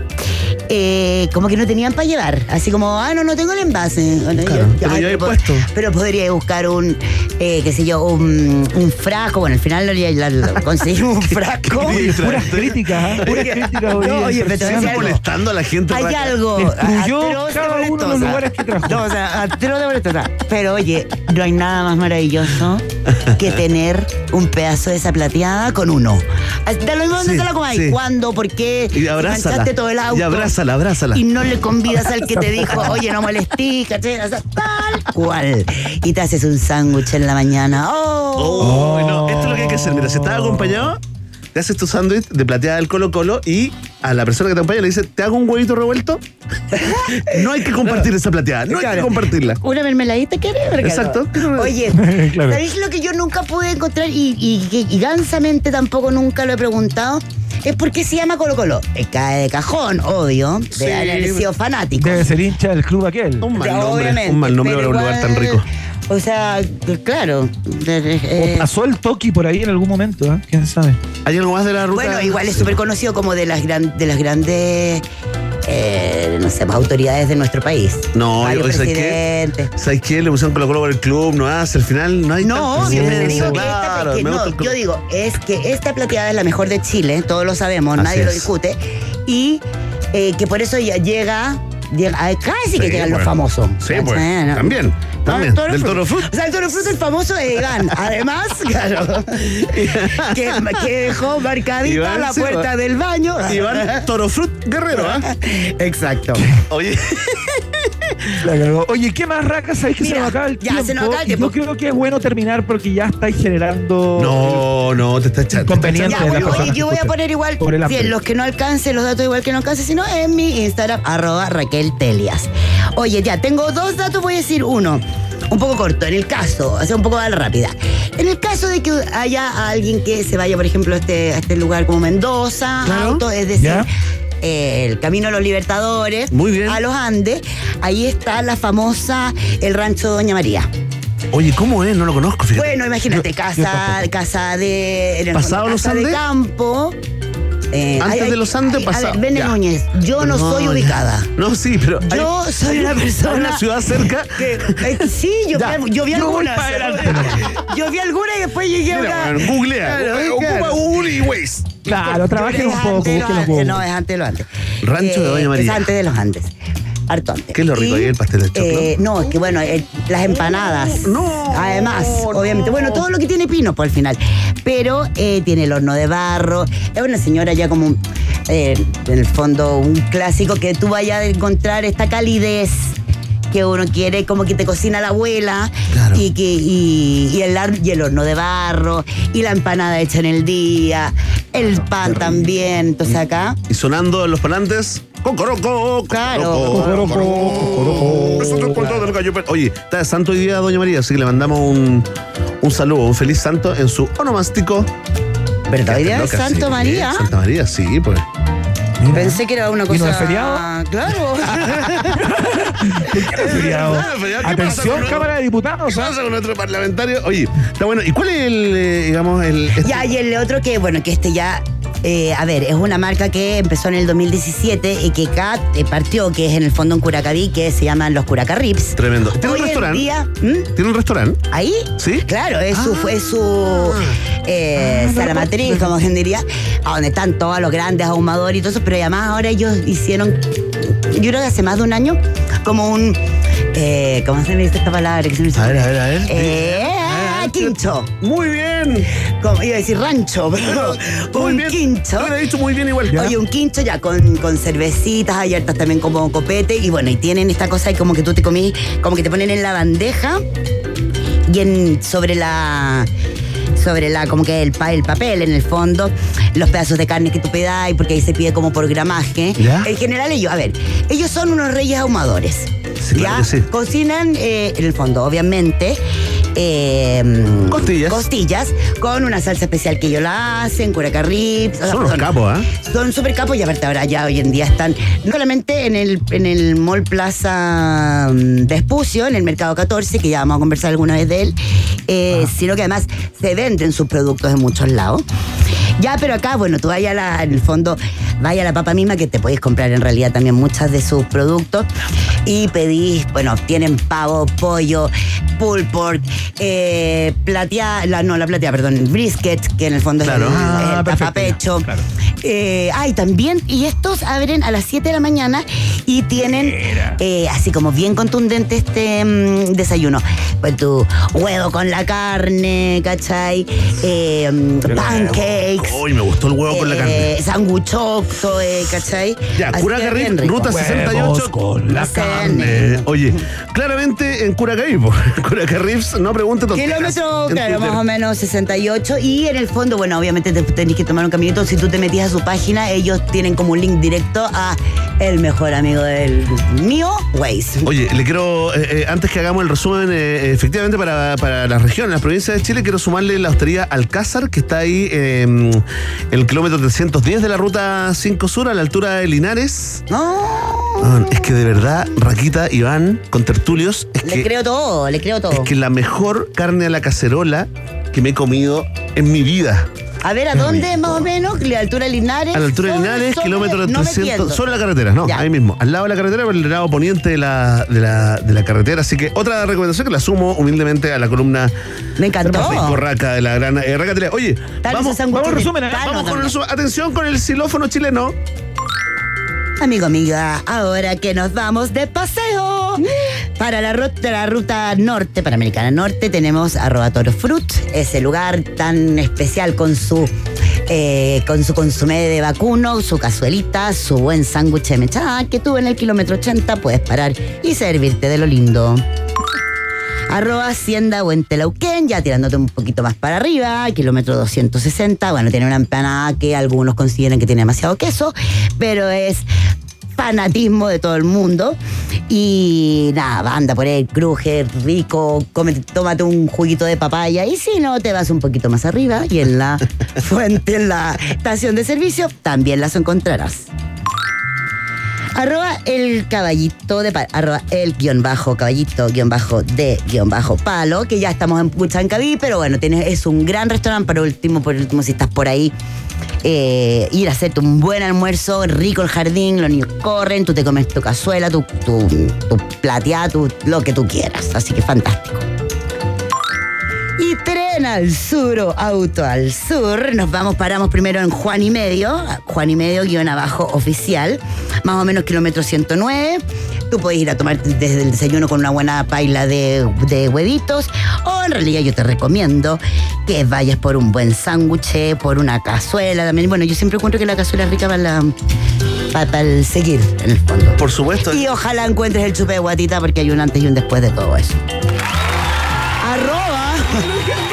eh, como que no tenían para llevar. Así como, ah, no, no tengo el envase. Bueno, Claro, pero puesto. pero podría buscar un, eh, qué sé yo, un, un frasco. Bueno, al final lo, lo- lo- conseguimos un frasco. Sí, Puras críticas, ¿ah? Puras críticas hoy No, día, oye, pero te algo. molestando a la gente. Hay Raca. algo Destruyó cada uno de los lugares que trajo. No, o sea, de molestosa. Pero oye, no hay nada más maravilloso que tener un pedazo de esa plateada con uno. Da lo mismo donde Sí, te la comáis, sí. cuándo, por qué, Y abrázala. todo el auto. Y abrázala, abrázala. Y no le convidas al que te dijo, oye, no molestí, sea, tal cual. Y te haces un sándwich en la mañana. ¡Oh! Oh, no, esto es lo que hay que hacer. Mira, si estás acompañado, te haces tu sándwich de plateada del Colo Colo y a la persona que te acompaña le dice, ¿te hago un huevito revuelto? no hay que compartir esa plateada, no hay que compartirla. Una mermeladita que Exacto. Oye, Claro. ¿sabéis lo que yo nunca pude encontrar y, y, y- y gansamente tampoco nunca lo he preguntado? Es por qué se llama Colo Colo. Eh, Cae de cajón, obvio, de Sí. haber sido fanático. Debe ser hincha del club aquel. Un mal Ya, nombre, obviamente, un mal nombre para un lugar tan rico. O sea, claro. eh, O pasó el Toki por ahí en algún momento, ¿eh? ¿Quién sabe? ¿Hay algo más de la ruta? bueno, igual es súper conocido como de las, gran- de las grandes, eh, no sé, más autoridades de nuestro país. No, oye, ¿sabes qué? ¿Sabes qué? Le pusieron Colo Colo por el club, no hace, al final no hay No, siempre que esta, que no, yo digo, es que esta plateada es la mejor de Chile, todos lo sabemos, Así nadie lo discute, y eh, que por eso ya llega, llega a- casi que Sí, llegan los famosos. Sí, pues, también, Ah, también, Toro del Fruit. Toro Fruit. O sea, el Toro Fruit es famoso de Iván. Además, claro, que, que dejó marcadita Iván, la puerta del baño. Iván Torofrut Guerrero, ¿ah? Exacto. Oye. Oye, ¿qué más, Raca? ¿Sabéis que se Mira, nos acaba el ya, tiempo? se nos acaba el tiempo. Yo creo que es bueno terminar porque ya estáis generando... no, no, te está echando. está Inconveniente. Ya, bueno, oye, yo voy a poner igual, bien, los que no alcancen, los datos igual que no alcancen, sino en mi Instagram, arroba Raquel Telias. Oye, ya, tengo dos datos, voy a decir uno. Un poco corto, en el caso, o sea, un poco más rápida. En el caso de que haya alguien que se vaya, por ejemplo, a este, a este lugar como Mendoza, Claro. auto, es decir, Ya. eh, el Camino a los Libertadores, Muy bien. a los Andes, ahí está la famosa, el rancho Doña María. Oye, ¿cómo es? No lo conozco, fíjate. Bueno, imagínate, casa, casa de. en el ¿Pasado fondo, los casa de Andes? campo. Eh, Antes de los Andes. A ver, Bene Ya. Núñez, yo no, soy ubicada. No, sí, pero. hay- Yo soy una persona. una ciudad cerca. que, eh, sí, yo, Ya. vi, yo vi algunas. yo vi algunas y después llegué a Mira, una. bueno, googlea. Claro, Ocupa claro. Google y Waze. Claro, trabajen un poco, antes. No, es antes de los Andes. Rancho de Doña María. Es antes de los Andes. Harto antes. ¿Qué es lo rico ahí, el pastel de choclo? Eh, no, es que bueno, eh, las empanadas. No, Además, no. obviamente. Bueno, todo lo que tiene pino por el final. Pero eh, tiene el horno de barro. Es una señora ya como, eh, en el fondo, un clásico que tú vayas a encontrar esta calidez que uno quiere, como que te cocina la abuela, Claro. y, que, y, y el, y el horno de barro, y la empanada hecha en el día, el pan también. Entonces acá, Y sonando los parlantes. Cocoroco, Claro. Cocoroco, es Oye, está de santo hoy día, Doña María, así que le mandamos un, un saludo, un feliz santo en su onomástico. ¿verdad? Hoy día es Santo sí, María. Santa María, sí, pues. Mira. Pensé que era una cosa. ¿Y no es feriado? Claro. Feriado. verdad, feriado. ¿Qué pasa Atención, Cámara de Diputados. ¿Qué ¿ah? pasa con nuestro parlamentario? Oye, está bueno. ¿Y cuál es el, eh, digamos, el. este- Ya, y el otro que, bueno, que este ya. Eh, a ver, es una marca que empezó en el 2017 y que acá eh, partió, que es en el fondo en Curacaví, que se llaman los Curacarrips. Tremendo. ¿Tiene Hoy un restaurante? día. ¿Mm? ¿Tiene un restaurante? ¿Ahí? ¿Sí? Claro, es su, Ah. fue su eh, sala matriz, como quien diría, a donde están todos los grandes ahumadores y todo eso, pero además ahora ellos hicieron, yo creo que hace más de un año, como un eh, ¿cómo se le dice esta palabra? Que se me A ver, a ver, a ver. Eh, quincho. Muy bien. Como, iba a decir rancho, pero Muy un bien. quincho. Lo he dicho muy bien igual. Oye, un quincho ya con, con cervecitas, hay hartas también como copete. Y bueno, y tienen esta cosa y como que tú te comís, como que te ponen en la bandeja y en, sobre la sobre la como que el, pa- el papel en el fondo los pedazos de carne que tú pedáis porque ahí se pide como por gramaje ¿Ya? en general ellos a ver ellos son unos reyes ahumadores Sí, claro que sí. cocinan eh, en el fondo obviamente eh, Costillas. costillas con una salsa especial que ellos la hacen curaca Son unos capos, ¿ah? son súper capos y aparte ahora ya hoy en día están no solamente en el, en el Mall Plaza mm, de Espucio, en el Mercado 14, que ya vamos a conversar alguna vez de él, eh, sino que además se venden sus productos en muchos lados. Ya, pero acá, bueno, tú vayas a la, en el fondo, vaya a la papa misma que te podéis comprar en realidad también muchas de sus productos y pedís, bueno, tienen pavo, pollo, pulled pork, eh, platea, la, no, la platea, perdón, el brisket, que en el fondo Claro. es el, Ah, el tapapecho. claro. Eh, ay, también, y estos abren a las 7 de la mañana y tienen eh, así como bien contundente este mm, desayuno. Pues tu huevo con la carne, ¿cachai? Eh, mm, pancakes. Uy, me gustó el huevo con la carne. Eh, sanguchocto, eh, ¿cachai? Ya, Así Cura rico. ruta Huevos 68. con la carne. Oye, claramente en Curacaví, po. Curacarrips, no pregunte. Kilómetro, claro, más o menos 68. Y en el fondo, bueno, obviamente te tenés que tomar un caminito. Si tú te metías a su página, ellos tienen como un link directo a el mejor amigo del mío, Waze. Oye, le quiero, eh, eh, antes que hagamos el resumen, eh, efectivamente para, para la región, las provincias de Chile, quiero sumarle la hostería Alcázar, que está ahí eh, en el kilómetro 310 de la ruta 5 Sur, a la altura de Linares. Ah, es que de verdad, Raquita, Iván, con tertulios, es Le que, creo todo, le creo todo. es que la mejor carne a la cacerola que me he comido en mi vida. A ver, ¿a dónde más o menos? ¿La altura de Linares? A la altura de Sobre- Linares, sobre- kilómetro me 300, pierdo. sobre la carretera, no, Ya. ahí mismo, al lado de la carretera, por el lado poniente de la, de, la, de la carretera. Así que otra recomendación que la sumo humildemente a la columna Me encantó. Rico Raca de la gran eh. Oye, vamos, vamos, resumen, ¿eh? vamos con el resumen. Atención con el xilófono chileno. Amigo, amiga, ahora que nos vamos de paseo para la ruta, la ruta norte, para Americana Norte, tenemos arroba Toro Fruit, ese lugar tan especial con su eh, con su consumé de vacuno, su cazuelita, su buen sándwich de mechada que tú en el kilómetro 80 puedes parar y servirte de lo lindo. Arroba Hacienda Huentelauquén, ya tirándote un poquito más para arriba, kilómetro 260. Bueno, tiene una empanada que algunos consideran que tiene demasiado queso, pero es fanatismo de todo el mundo. Y nada, anda por ahí, cruje, rico, cómete- tómate un juguito de papaya. Y si no, te vas un poquito más arriba y en la fuente, en la estación de servicio, también las encontrarás. Arroba el caballito de palo, arroba el guion bajo caballito guion bajo de guion bajo palo, que ya estamos en Puchancaví, pero bueno, es un gran restaurante para último, por último, si estás por ahí, eh, ir a hacerte un buen almuerzo, rico el jardín, los niños corren, tú te comes tu cazuela, tu, tu, tu plateada, tu, lo que tú quieras. Así que fantástico. Y tren al sur o auto al sur. Nos vamos, paramos primero en Juan y Medio, Juan y Medio guion abajo oficial, más o menos kilómetro 109. Tú puedes ir a tomar desde el desayuno con una buena paila de, de huevitos o en realidad yo te recomiendo que vayas por un buen sándwich, por una cazuela también. Bueno, yo siempre encuentro que la cazuela es rica para, la, para el seguir en el fondo. Por supuesto. Y ojalá encuentres el chupe de guatita porque hay un antes y un después de todo eso.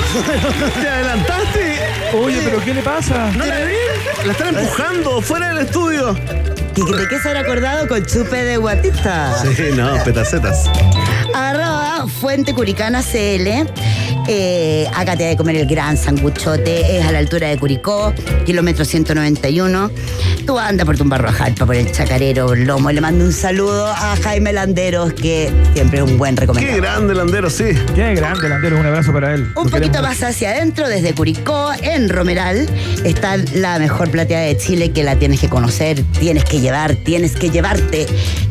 Te adelantaste. Oye, pero ¿qué le pasa? ¿No la vi? La están empujando fuera del estudio. ¿Y ¿De qué se han acordado con chupe de guatita? Sí, no, petacetas. Arroba Fuente Curicana CL. Eh, acá te hay que comer el gran sanguchote. Es a la altura de Curicó, kilómetro 191. Tú anda por Tumbarro Jalpa, por el Chacarero Lomo. Le mando un saludo a Jaime Landeros, que siempre es un buen Qué recomendado. grande Landero, sí. Qué grande, Landero. Un abrazo para él. Un Lo poquito queremos más hacia adentro, desde Curicó, en Romeral, está la mejor plateada de Chile que la tienes que conocer, tienes que llevar, tienes que llevarte,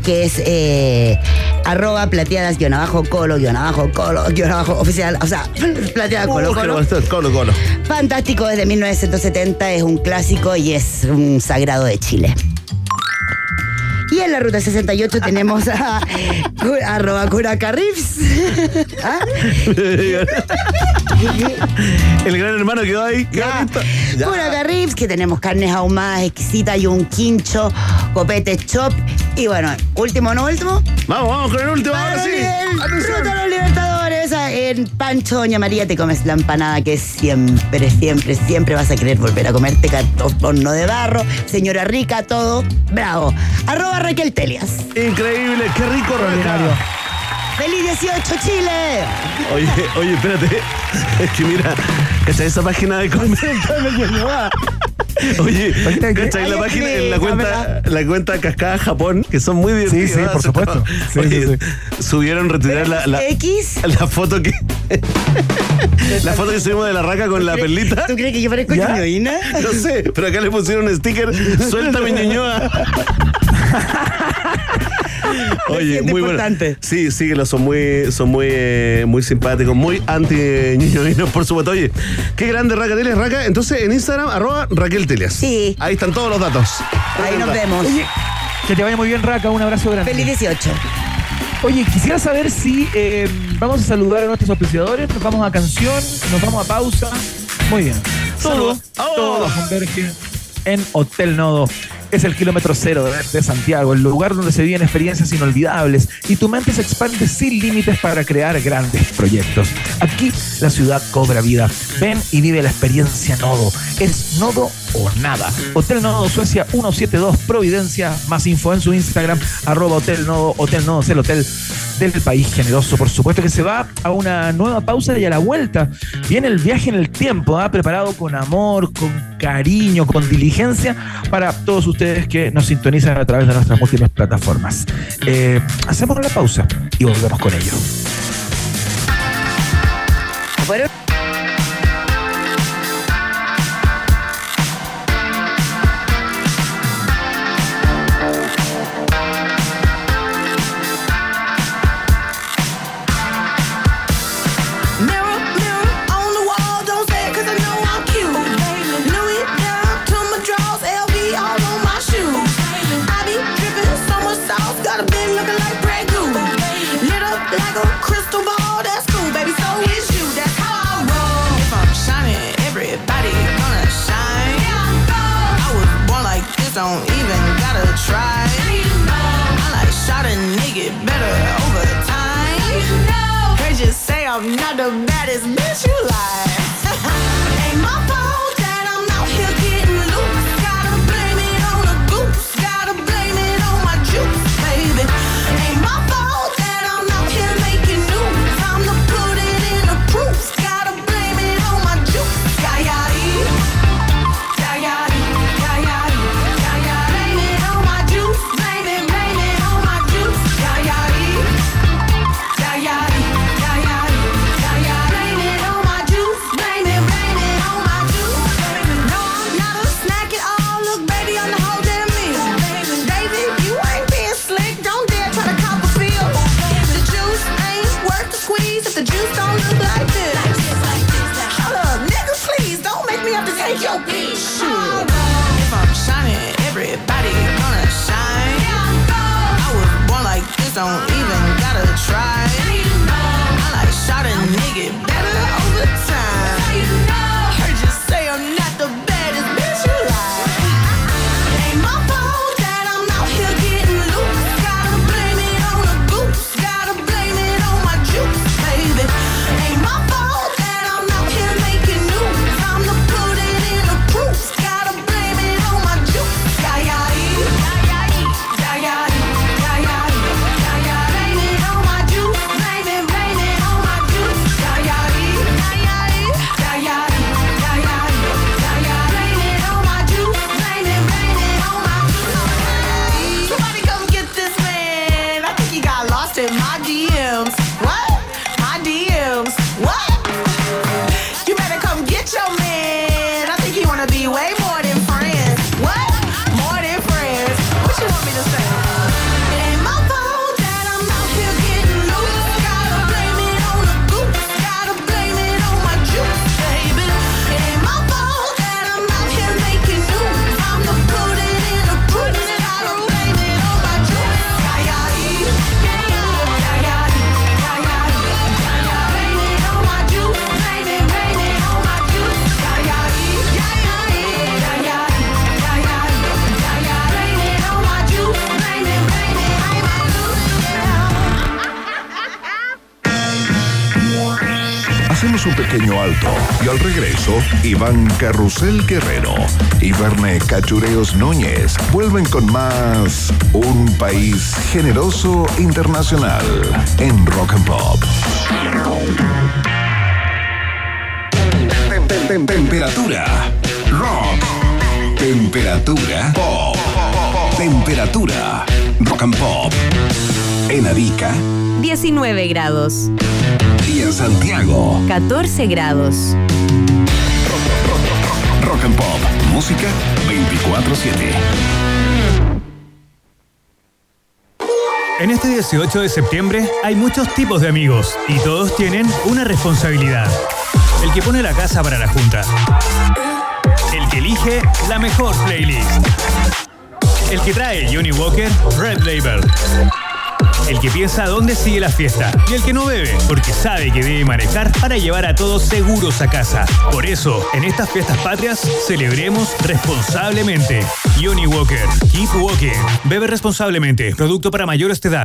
que es eh, arroba plateadas guion abajo colo guion abajo colo guion abajo oficial, o sea, plateada colo colo. Colo Colo. Fantástico desde 1970, es un clásico y es un sagrado de Chile. Y en la ruta 68 tenemos a, arroba curacarrips. ¿Ah? El gran hermano quedó ahí. Curacarrips, que tenemos carnes ahumadas exquisitas y un quincho, copete chop. Y bueno, último no último. Vamos, vamos con el último. Ahora sí. Ruta de los Libertadores, en Pancho Doña María te comes la empanada que siempre, siempre, siempre vas a querer volver a comerte horno de barro, señora rica, todo, bravo. Arroba Raquel Telias. Increíble, qué rico Extraordinario. Raca. ¡Feliz 18 Chile! Oye, oye, espérate. Es que mira, esa esa página de comer. Oye. ¿cachai? La página, en la cuenta, la cuenta Cascada Japón, que son muy divertidas. sí, por supuesto. Sí, Oye, sí, subieron retirar la, la, X. la foto que. la foto que subimos de la raca con la perlita. ¿Tú crees que yo parezco ñoñoína? No sé, pero acá le pusieron un sticker. Suéltame, ñoñoa. Oye, muy bueno. importante. Sí, sí, que lo son muy, son muy, eh, muy simpáticos, muy anti ñoñoínos, por supuesto. Oye, qué grande Raca Telias, Raca. Entonces en Instagram, arroba Raquel Telias. Sí. Ahí están todos los datos. Ahí nos vemos. Oye, que te vaya muy bien, Raca. Un abrazo grande. Feliz 18. Oye, quisiera saber si eh, vamos a saludar a nuestros auspiciadores, nos vamos a canción, nos vamos a pausa. Muy bien. Todo, Salud. ¡Oh! todo converge en Hotel Nodo. Es el kilómetro cero de, Santiago, el lugar donde se viven experiencias inolvidables y tu mente se expande sin límites para crear grandes proyectos. Aquí la ciudad cobra vida. Ven y vive la experiencia Nodo. Es Nodo o nada. Hotel Nodo Suecia 172 Providencia. Más info en su Instagram, arroba Hotel Nodo, Hotel Nodo el hotel del país generoso. Por supuesto que se va a una nueva pausa y a la vuelta viene el viaje en el tiempo, ¿ah? preparado con amor, con cariño, con diligencia para todos ustedes que nos sintonizan a través de nuestras múltiples plataformas. Eh, hacemos la pausa y volvemos con ello. Fueron- don't even gotta try. I like shot a nigga better over time. You say I'm not the baddest bitch you like. Pequeño alto y al regreso, Iván Carrusel Guerrero y Verne Cachureos Núñez vuelven con más Un País Generoso Internacional en Rock and Pop. Tem- tem- Temperatura. Rock. Temperatura. Pop. Temperatura. Rock and Pop. En Arica 19 grados. y en Santiago. 14 grados. Rock and Pop. Música 24-7. En este 18 de septiembre hay muchos tipos de amigos y todos tienen una responsabilidad. El que pone la casa para la junta. El que elige la mejor playlist. El que trae Johnny Walker Red Label. El que piensa dónde sigue la fiesta. Y el que no bebe, porque sabe que debe manejar para llevar a todos seguros a casa. Por eso, en estas fiestas patrias, celebremos responsablemente. Johnny Walker, keep walking. Bebe responsablemente. Producto para mayores de edad.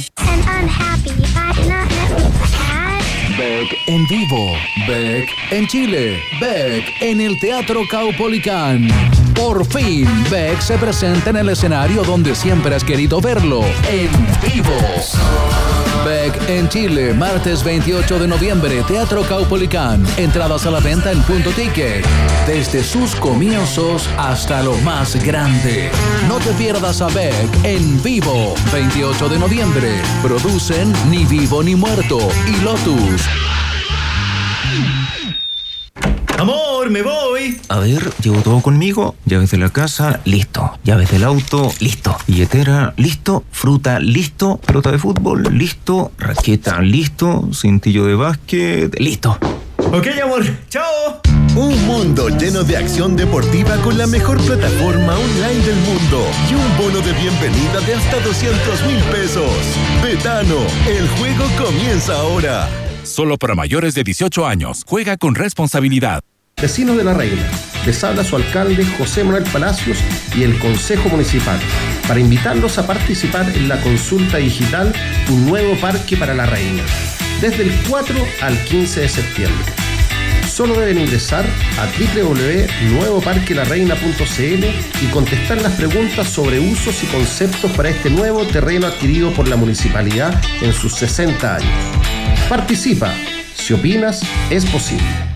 Beck en vivo. Beck en Chile. Beck en el Teatro Caupolicán. Por fin, Beck se presenta en el escenario donde siempre has querido verlo. En vivo. Beck en Chile, martes 28 de noviembre, Teatro Caupolicán. Entradas a la venta en punto ticket. Desde sus comienzos hasta lo más grande. No te pierdas a Beck en vivo, 28 de noviembre. Producen Ni Vivo ni Muerto y Lotus. Amor, me voy. A ver, llevo todo conmigo. Llaves de la casa, listo. Llaves del auto, listo. Billetera, listo. Fruta, listo. Pelota de fútbol, listo. Raqueta, listo. Cintillo de básquet, listo. Ok, amor. Chao. Un mundo lleno de acción deportiva con la mejor plataforma online del mundo y un bono de bienvenida de hasta 200 mil pesos. Betano, el juego comienza ahora. Solo para mayores de 18 años. Juega con responsabilidad. Vecinos de la Reina, les habla su alcalde José Manuel Palacios y el Consejo Municipal para invitarlos a participar en la consulta digital Un nuevo parque para la Reina, desde el 4 al 15 de septiembre. Solo deben ingresar a www.nuevoparquelarreina.cl y contestar las preguntas sobre usos y conceptos para este nuevo terreno adquirido por la municipalidad en sus 60 años. Participa. Si opinas, es posible.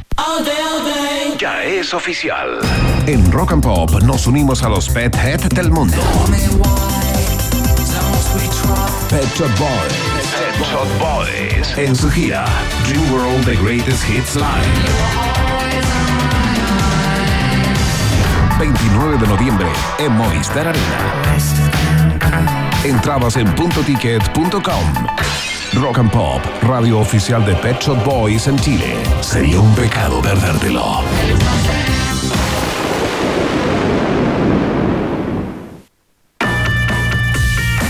Ya es oficial. En Rock and Pop nos unimos a los Pet Head del mundo. Pet Shop Boys. Pet Shop Boys. En su gira Dream World The Greatest Hits Live. 29 de noviembre en Movistar Arena. Entradas en puntoticket.com. Rock and Pop, radio oficial de Pet Shop Boys en Chile. Sería un pecado perdértelo.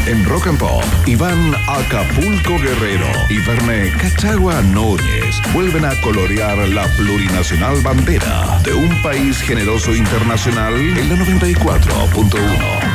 En Rock and Pop, Iván Acapulco Guerrero y Verne Cachagua Núñez vuelven a colorear la plurinacional bandera de un país generoso internacional en la 94.1.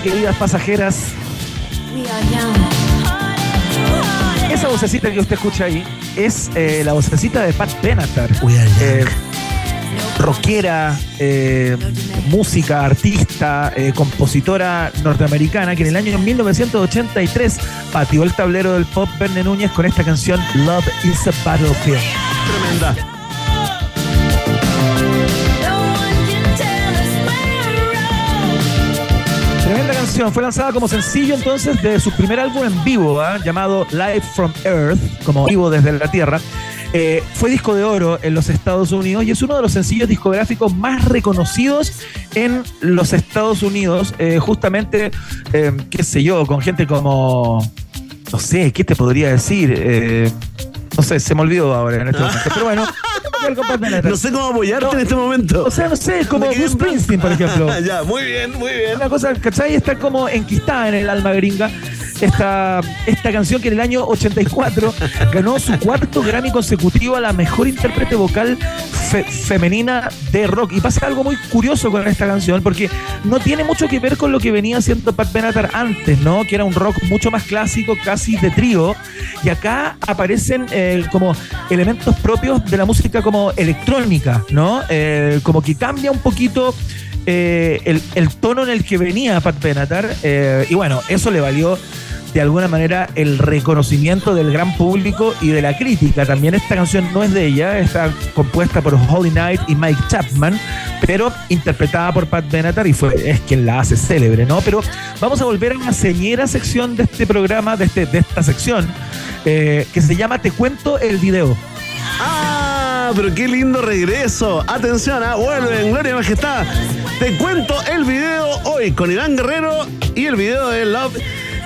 Queridos y queridas pasajeras. Esa vocecita que usted escucha ahí es eh, la vocecita de Pat Benatar. Eh, rockera, eh, música, artista, eh, compositora norteamericana que en el año 1983 pateó el tablero del pop Verne Núñez con esta canción Love is a Battlefield. Tremenda. Canción, fue lanzada como sencillo entonces de su primer álbum en vivo, ¿ah? llamado Live from Earth, como vivo desde la Tierra. Eh, fue disco de oro en los Estados Unidos y es uno de los sencillos discográficos más reconocidos en los Estados Unidos, eh, justamente, eh, qué sé yo, con gente como, no sé, ¿qué te podría decir? No sé, se me olvidó ahora en este momento, pero bueno. No sé cómo apoyarte en este momento. O sea, no sé, como Me quedé Bruce. Springsteen, por ejemplo. ya, muy bien, muy bien. Una cosa, ¿cachai? Está como enquistada en el alma gringa. Esta, esta canción que en el año 84 ganó su cuarto Grammy consecutivo a la mejor intérprete vocal fe- femenina de rock. Y pasa algo muy curioso con esta canción, porque no tiene mucho que ver con lo que venía haciendo Pat Benatar antes, ¿no? Que era un rock mucho más clásico, casi de trío. Y acá aparecen eh, como elementos propios de la música como electrónica, ¿no? Eh, como que cambia un poquito eh, el, el tono en el que venía Pat Benatar. y bueno, eso le valió de alguna manera el reconocimiento del gran público y de la crítica. También esta canción no es de ella, está compuesta por Holy Knight y Mike Chapman, pero interpretada por Pat Benatar y fue, es quien la hace célebre, ¿no? Pero vamos a volver a una señera sección de este programa, de, este, de esta sección, eh, que se llama Te cuento el video. Ah, pero qué lindo regreso. Atención, ah, vuelve en Gloria y Majestad. Te cuento el video hoy con Iván Guerrero y el video de Love.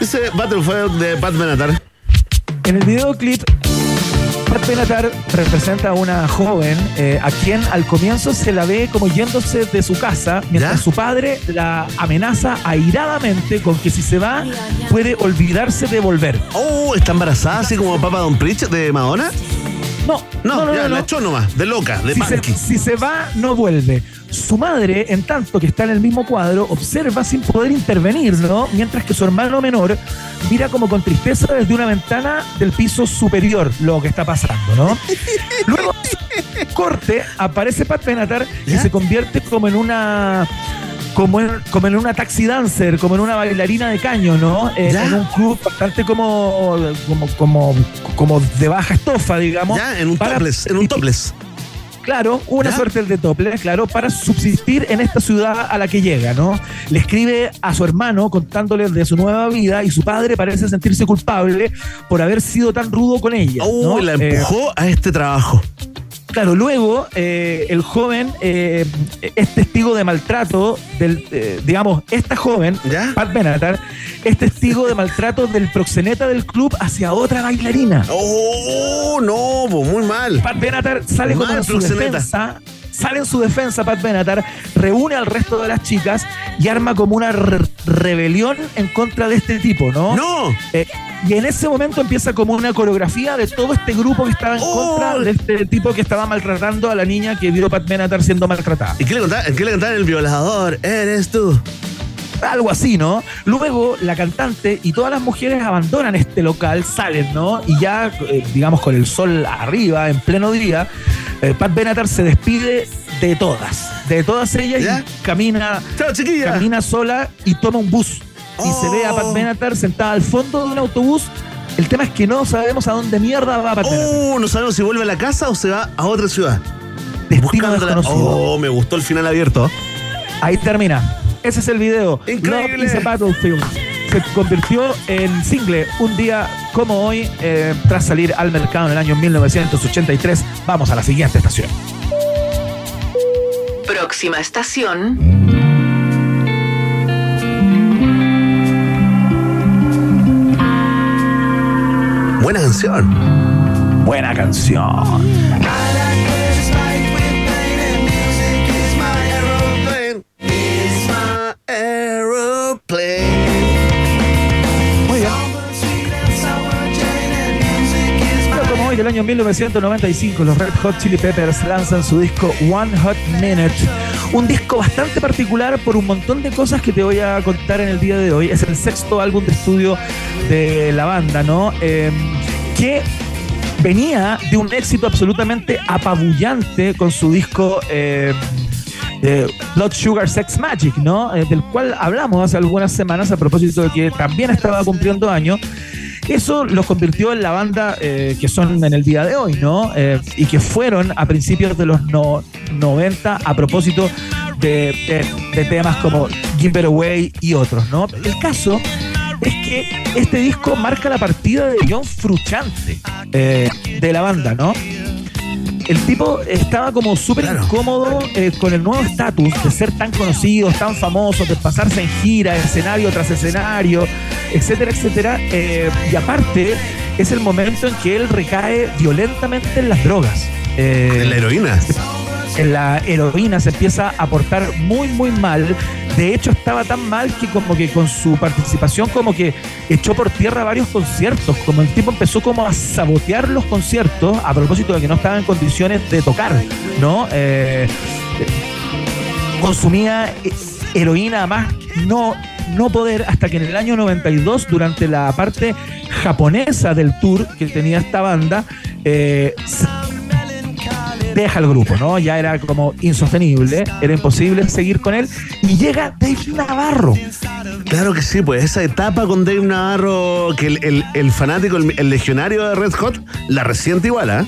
Dice Battlefield de Pat Benatar. En el videoclip, Pat Benatar representa a una joven eh, a quien al comienzo se la ve como yéndose de su casa, mientras su padre la amenaza airadamente con que si se va puede olvidarse de volver. Oh, está embarazada así como Papa Don Preach de Madonna. No, No, no, no, ya, no, la echó nomás, de loca, de si se, si se va, no vuelve. Su madre, en tanto que está en el mismo cuadro, observa sin poder intervenir, ¿no? Mientras que su hermano menor mira como con tristeza desde una ventana del piso superior lo que está pasando, ¿no? Luego, corte, aparece Pat Benatar y se convierte como en una. Como en, como en una taxi dancer, como en una bailarina de caño, ¿no? En, en un club bastante como, como, como, como de baja estofa, digamos. Ya, en un para- topless, en un topless. Claro, una suerte de topless, claro, para subsistir en esta ciudad a la que llega, ¿no? Le escribe a su hermano contándole de su nueva vida y su padre parece sentirse culpable por haber sido tan rudo con ella. Oh, ¿no? la Eh, empujó a este trabajo. Claro, luego eh, el joven eh, es testigo de maltrato del, eh, digamos, esta joven, Pat Benatar, es testigo de maltrato del proxeneta del club hacia otra bailarina. Oh, no, pues muy mal. Pat Benatar sale en su proxeneta. defensa. Sale en su defensa Pat Benatar, reúne al resto de las chicas y arma como una re- rebelión en contra de este tipo, ¿no? ¡No! y en ese momento empieza como una coreografía de todo este grupo que estaba en Oh. contra de este tipo que estaba maltratando a la niña que vio Pat Benatar siendo maltratada. ¿Y qué le contaban? ¿Qué le contaban el violador? Eres tú. Algo así, ¿no? Luego la cantante y todas las mujeres abandonan este local, salen, ¿no? Y ya, eh, digamos, con el sol arriba, en pleno día, eh, Pat Benatar se despide de todas, de todas ellas y camina, camina sola y toma un bus. Y se ve a Pat Benatar sentada al fondo de un autobús. El tema es que no sabemos a dónde mierda va Pat Benatar. Oh, no sabemos si vuelve a la casa o se va a otra ciudad. Destino desconocido. Oh, me gustó el final abierto. Ahí termina. Ese es el video. Increíble. Love is a Battlefield. Se convirtió en single un día como hoy, eh, tras salir al mercado en el año 1983. Vamos a la siguiente estación. Próxima estación. Buena canción. Buena canción. Del año 1995, los Red Hot Chili Peppers lanzan su disco One Hot Minute. Un disco bastante particular por un montón de cosas que te voy a contar en el día de hoy. Es el sexto álbum de estudio de la banda, ¿no? Eh, que venía de un éxito absolutamente apabullante con su disco eh, Blood Sugar Sex Magic, ¿no? Eh, del cual hablamos hace algunas semanas a propósito de que también estaba cumpliendo años. Eso los convirtió en la banda eh, que son en el día de hoy, ¿no? Eh, y que fueron a principios de los no- 90 a propósito de, temas como Give It Away y otros, ¿no? El caso es que este disco marca la partida de John Fruchante eh, de la banda, ¿no? El tipo estaba como súper incómodo eh, con el nuevo estatus de ser tan conocido, tan famoso, de pasarse en gira, escenario tras escenario, etcétera, etcétera. Eh, y aparte, es el momento en que él recae violentamente en las drogas. Eh, En la heroína. La heroína se empieza a portar muy muy mal. De hecho estaba tan mal que como que con su participación como que echó por tierra varios conciertos. Como el tipo empezó como a sabotear los conciertos a propósito de que no estaba en condiciones de tocar, ¿no? Eh, consumía eh, heroína más no, no poder hasta que en el año 92, durante la parte japonesa del tour que tenía esta banda, eh, deja el grupo, ¿no? Ya era como insostenible, era imposible seguir con él y llega Dave Navarro. Claro que sí, pues esa etapa con Dave Navarro, que el, el- el fanático, el, el legionario de Red Hot, la resiente igual, ¿ah?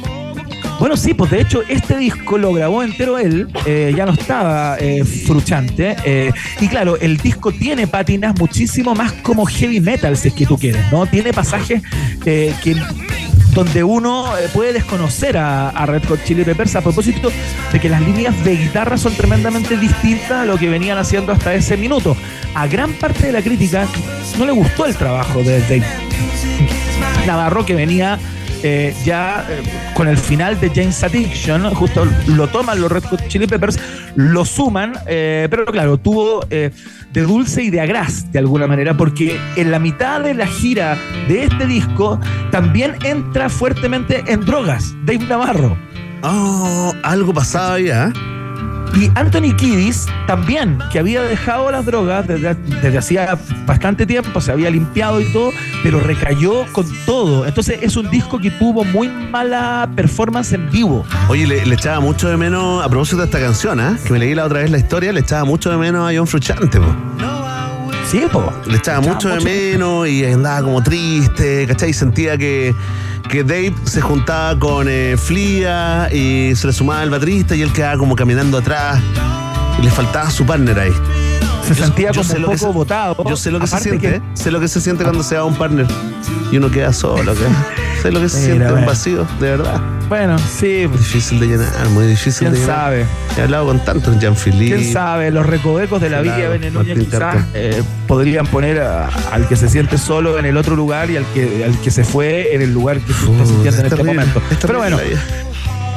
Bueno, sí, pues de hecho este disco lo grabó entero él, eh, ya no estaba eh, fruchante. eh, y claro, el disco tiene pátinas muchísimo más como heavy metal, si es que tú quieres, ¿no? Tiene pasajes eh, que donde uno eh, puede desconocer a, a Red Hot Chili Peppers a propósito de que las líneas de guitarra son tremendamente distintas a lo que venían haciendo hasta ese minuto. A gran parte de la crítica no le gustó el trabajo de Dave Navarro que venía eh, ya eh, con el final de James Addiction, justo lo toman los Red Hot Chili Peppers, lo suman, pero claro, tuvo de dulce y de agraz de alguna manera, porque en la mitad de la gira de este disco también entra fuertemente en drogas, Dave Navarro. Oh, algo pasaba ya. Y Anthony Kiddis también, que había dejado las drogas desde, desde hacía bastante tiempo, se había limpiado y todo, pero recayó con todo. Entonces es un disco que tuvo muy mala performance en vivo. Oye, le, le echaba mucho de menos, a propósito de esta canción, ¿ah? que me leí la otra vez la historia, le echaba mucho de menos a John Fruchante, po. Sí, po. Le echaba mucho de menos y andaba como triste, ¿cachai? Y sentía que, que Dave se juntaba con eh, Flia y se le sumaba el baterista y él quedaba como caminando atrás y le faltaba su partner ahí. Se sentía como un poco se- botado. Yo sé lo que se siente, que- ¿eh? sé lo que se siente cuando se va un partner y uno queda solo, ¿qué? sé lo que se Mira, siente, un bueno. vacío, de verdad. Bueno, sí. Difícil de llenar, muy difícil ¿Quién de llenar. sabe? He hablado con tantos, Jean-Philippe. ¿Quién sabe? Los recovecos de la Claro, Villa Bene Núñez Martín quizás eh, podrían poner a- al que se siente solo en el otro lugar y al que, al que se fue en el lugar que se está sintiendo en es este momento. Pero bueno, vida.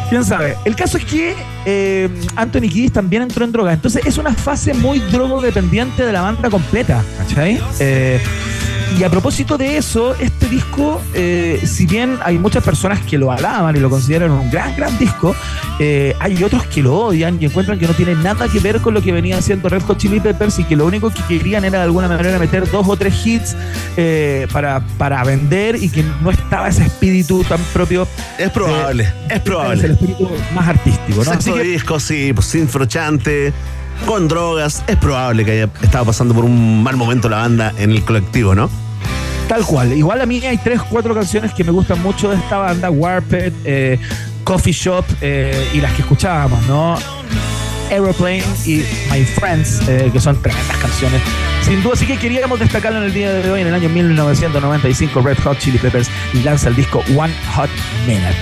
Quién sabe. El caso es que eh, Anthony Kiddis también entró en drogas. Entonces es una fase muy drogodependiente de la banda completa, ¿cachai? Eh, y a propósito de eso, este disco, eh, si bien hay muchas personas que lo alaban y lo consideran un gran, gran disco, eh, hay otros que lo odian y encuentran que no tiene nada que ver con lo que venía haciendo Red Hot Chili Peppers y que lo único que querían era de alguna manera meter dos o tres hits eh, para, para vender y que no estaba ese espíritu tan propio. Es probable, es probable. el espíritu más artístico, ¿no? Así Sexto que disco, sí, pues sin frochante, con drogas. Es probable que haya estado pasando por un mal momento la banda en el colectivo, ¿no? Tal cual. Igual a mí hay tres, cuatro canciones que me gustan mucho de esta banda, Warped, eh, Coffee Shop eh, y las que escuchábamos, ¿no? Aeroplane y My Friends, eh, que son tremendas canciones. Sin duda, sí que queríamos destacarlo en el día de hoy, en el año 1995, Red Hot Chili Peppers lanza el disco One Hot Minute.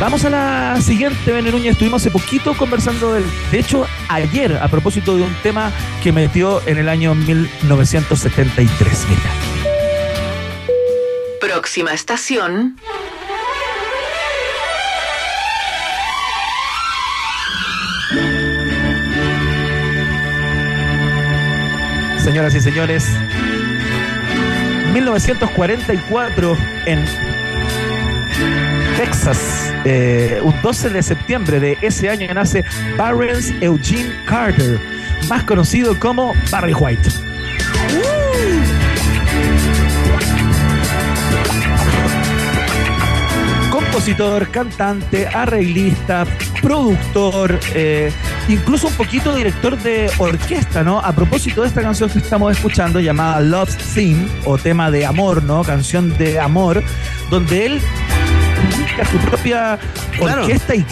Vamos a la siguiente, Bene Núñez. Estuvimos hace poquito conversando del. De hecho, ayer, a propósito de un tema que metió en el año 1973. Mira. Próxima estación. Señoras y señores, 1944 en Texas, eh, un 12 de septiembre de ese año nace Barrens Eugene Carter, más conocido como Barry White. Compositor, cantante, arreglista, productor, eh, incluso un poquito director de orquesta, ¿no? A propósito de esta canción que estamos escuchando llamada Love Theme o tema de amor, ¿no? Canción de amor, donde él publica su propia Claro. orquesta y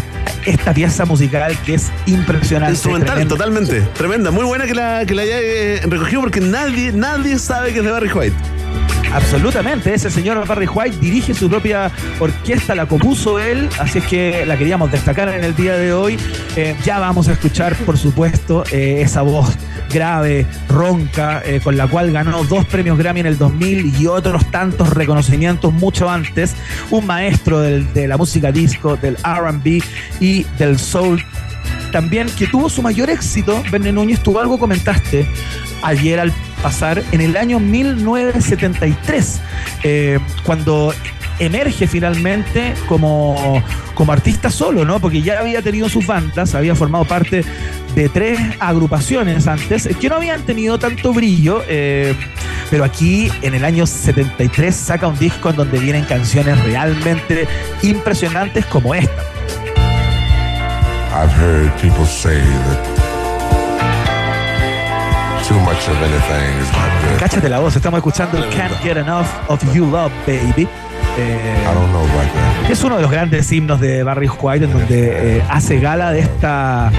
esta pieza musical que es impresionante. Instrumental, tremenda. totalmente. Tremenda. Muy buena que la, que la haya eh, recogido porque nadie, nadie sabe que es de Barry White. Absolutamente, ese señor Barry White dirige su propia orquesta, la compuso él, así es que la queríamos destacar en el día de hoy. Eh, ya vamos a escuchar, por supuesto, eh, esa voz grave, ronca, eh, con la cual ganó dos premios Grammy en el 2000 y otros tantos reconocimientos mucho antes. Un maestro del- de la música disco, del RB y del soul también que tuvo su mayor éxito, Verne Núñez, tú algo comentaste ayer al pasar, en el año 1973, eh, cuando emerge finalmente como, como artista solo, ¿no? Porque ya había tenido sus bandas, había formado parte de tres agrupaciones antes, que no habían tenido tanto brillo, eh, pero aquí en el año 73 saca un disco en donde vienen canciones realmente impresionantes como esta. I've people say that too much of anything is not good. Cáchate la voz, estamos escuchando Can't Get Enough of You Love, Baby. Eh, I don't know about that. es uno de los grandes himnos de Barry White en donde eh, hace gala de esta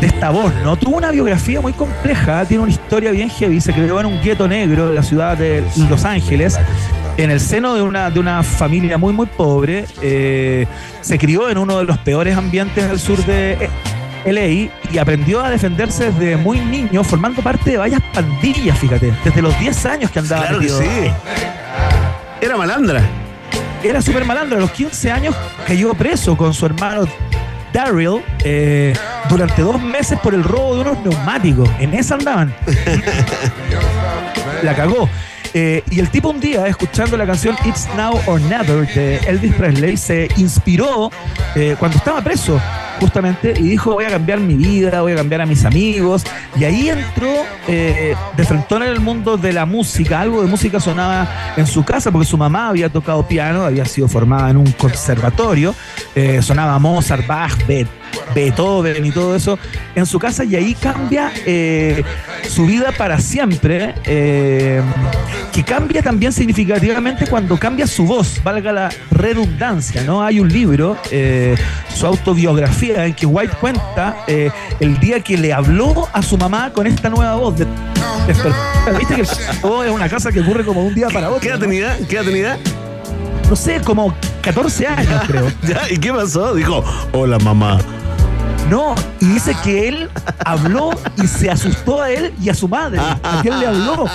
de esta voz, ¿no? Tuvo una biografía muy compleja, tiene una historia bien heavy, se creó en un gueto negro en la ciudad de Los Ángeles, en el seno de una, de una familia muy, muy pobre, eh, se crió en uno de los peores ambientes del sur de LA y aprendió a defenderse desde muy niño, formando parte de varias pandillas, fíjate, desde los 10 años que andaba Claro que metido. sí. Era malandra. Era súper malandro. A los 15 años cayó preso con su hermano Daryl eh, durante dos meses por el robo de unos neumáticos. En esa andaban. La cagó. Eh, y el tipo un día, escuchando la canción It's Now or Never de Elvis Presley, se inspiró eh, cuando estaba preso, justamente, y dijo, voy a cambiar mi vida, voy a cambiar a mis amigos. Y ahí entró eh, de frentón en el mundo de la música. Algo de música sonaba en su casa, porque su mamá había tocado piano, había sido formada en un conservatorio. Eh, sonaba Mozart, Bach, Be- Beethoven y todo eso en su casa y ahí cambia eh, su vida para siempre, eh, que cambia también significativamente cuando cambia su voz, valga la redundancia, ¿no? Hay un libro, eh, su autobiografía, en que White cuenta el día que le habló a su mamá con esta nueva voz. De, Viste que es una cosa que ocurre como un día para otro. ¿Qué edad tenía? ¿Qué edad tenía? No sé, como 14 años creo. ¿Y qué pasó? Dijo, hola mamá. No, y dice que él habló y se asustó a él y a su madre. A quien le habló.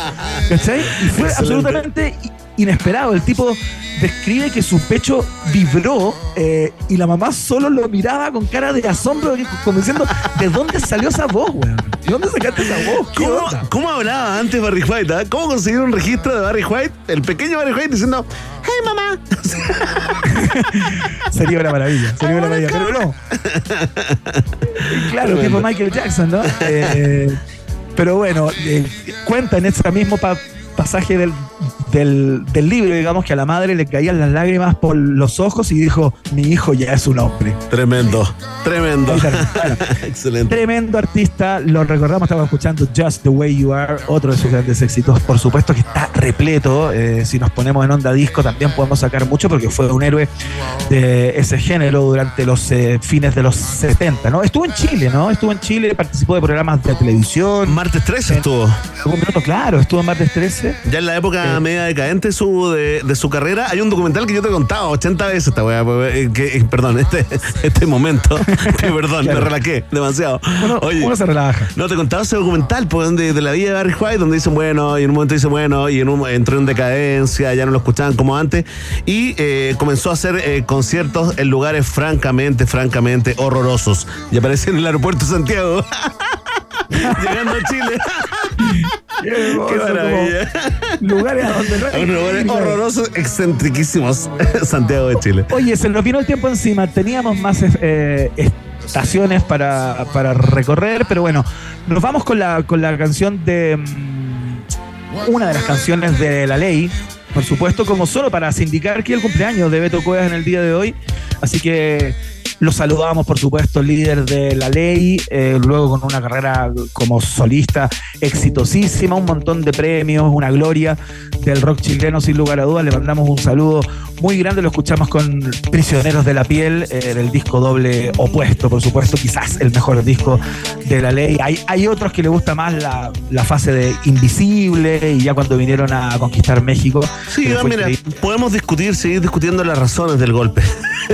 ¿Cachai? Y fue Excelente. absolutamente inesperado. El tipo describe que su pecho vibró eh, y la mamá solo lo miraba con cara de asombro, como diciendo, ¿de dónde salió esa voz, weón? ¿De dónde sacaste esa voz? ¿Qué ¿Cómo, cómo hablaba antes Barry White? ah? ¿Cómo conseguir un registro de Barry White? El pequeño Barry White diciendo, hey mamá. Sería una maravilla, sería una maravilla, pero no. Claro, tipo Michael Jackson, ¿no? Eh, pero bueno, eh, cuenta en ese mismo pasaje del, del, del libro, digamos, que a la madre le caían las lágrimas por los ojos y dijo, mi hijo ya es un hombre. Tremendo, tremendo. Excelente. Tremendo artista, lo recordamos, estamos escuchando Just the Way You Are, otro de sus grandes éxitos, por supuesto que está repleto, eh, si nos ponemos en onda disco también podemos sacar mucho porque fue un héroe de ese género durante los eh, fines de los 70, ¿no? Estuvo en Chile, ¿no? Estuvo en Chile, participó de programas de televisión. Martes 13 estuvo. Minuto, claro, estuvo en Martes 13. Ya en la época media decadente su, de, de su carrera, hay un documental que yo te he contado 80 veces esta weá. eh, que- eh, Perdón, este, este momento. que perdón, Claro. me relaqué demasiado. Oye, uno se relaja. No, te contaba ese documental pues, donde, de la vida de Barry White, donde dicen, bueno, y en un momento dicen, bueno, y en un, entró en decadencia, ya no lo escuchaban como antes, y eh, comenzó a hacer eh, conciertos en lugares francamente, francamente horrorosos. Y apareció en el aeropuerto de Santiago. Llegando a Chile. Qué, maravilla. Lugares a donde no hay lugares horrorosos, excentriquísimos. Santiago de Chile. Oye, se nos vino el tiempo encima. Teníamos más eh, estaciones para, para recorrer, pero bueno, nos vamos con la, con la canción de. mm, una de las canciones de La Ley, por supuesto, como solo para sindicar que el cumpleaños de Beto Cuevas en el día de hoy. Así que lo saludamos, por supuesto, líder de la ley, eh, luego con una carrera como solista exitosísima, un montón de premios, una gloria del rock chileno, sin lugar a dudas. Le mandamos un saludo muy grande, lo escuchamos con Prisioneros de la Piel, eh, del disco doble opuesto, por supuesto, quizás el mejor disco de la ley. Hay, hay otros que le gusta más la, la fase de Invisible y ya cuando vinieron a conquistar México. Sí, mira, podemos discutir, seguir discutiendo las razones del golpe.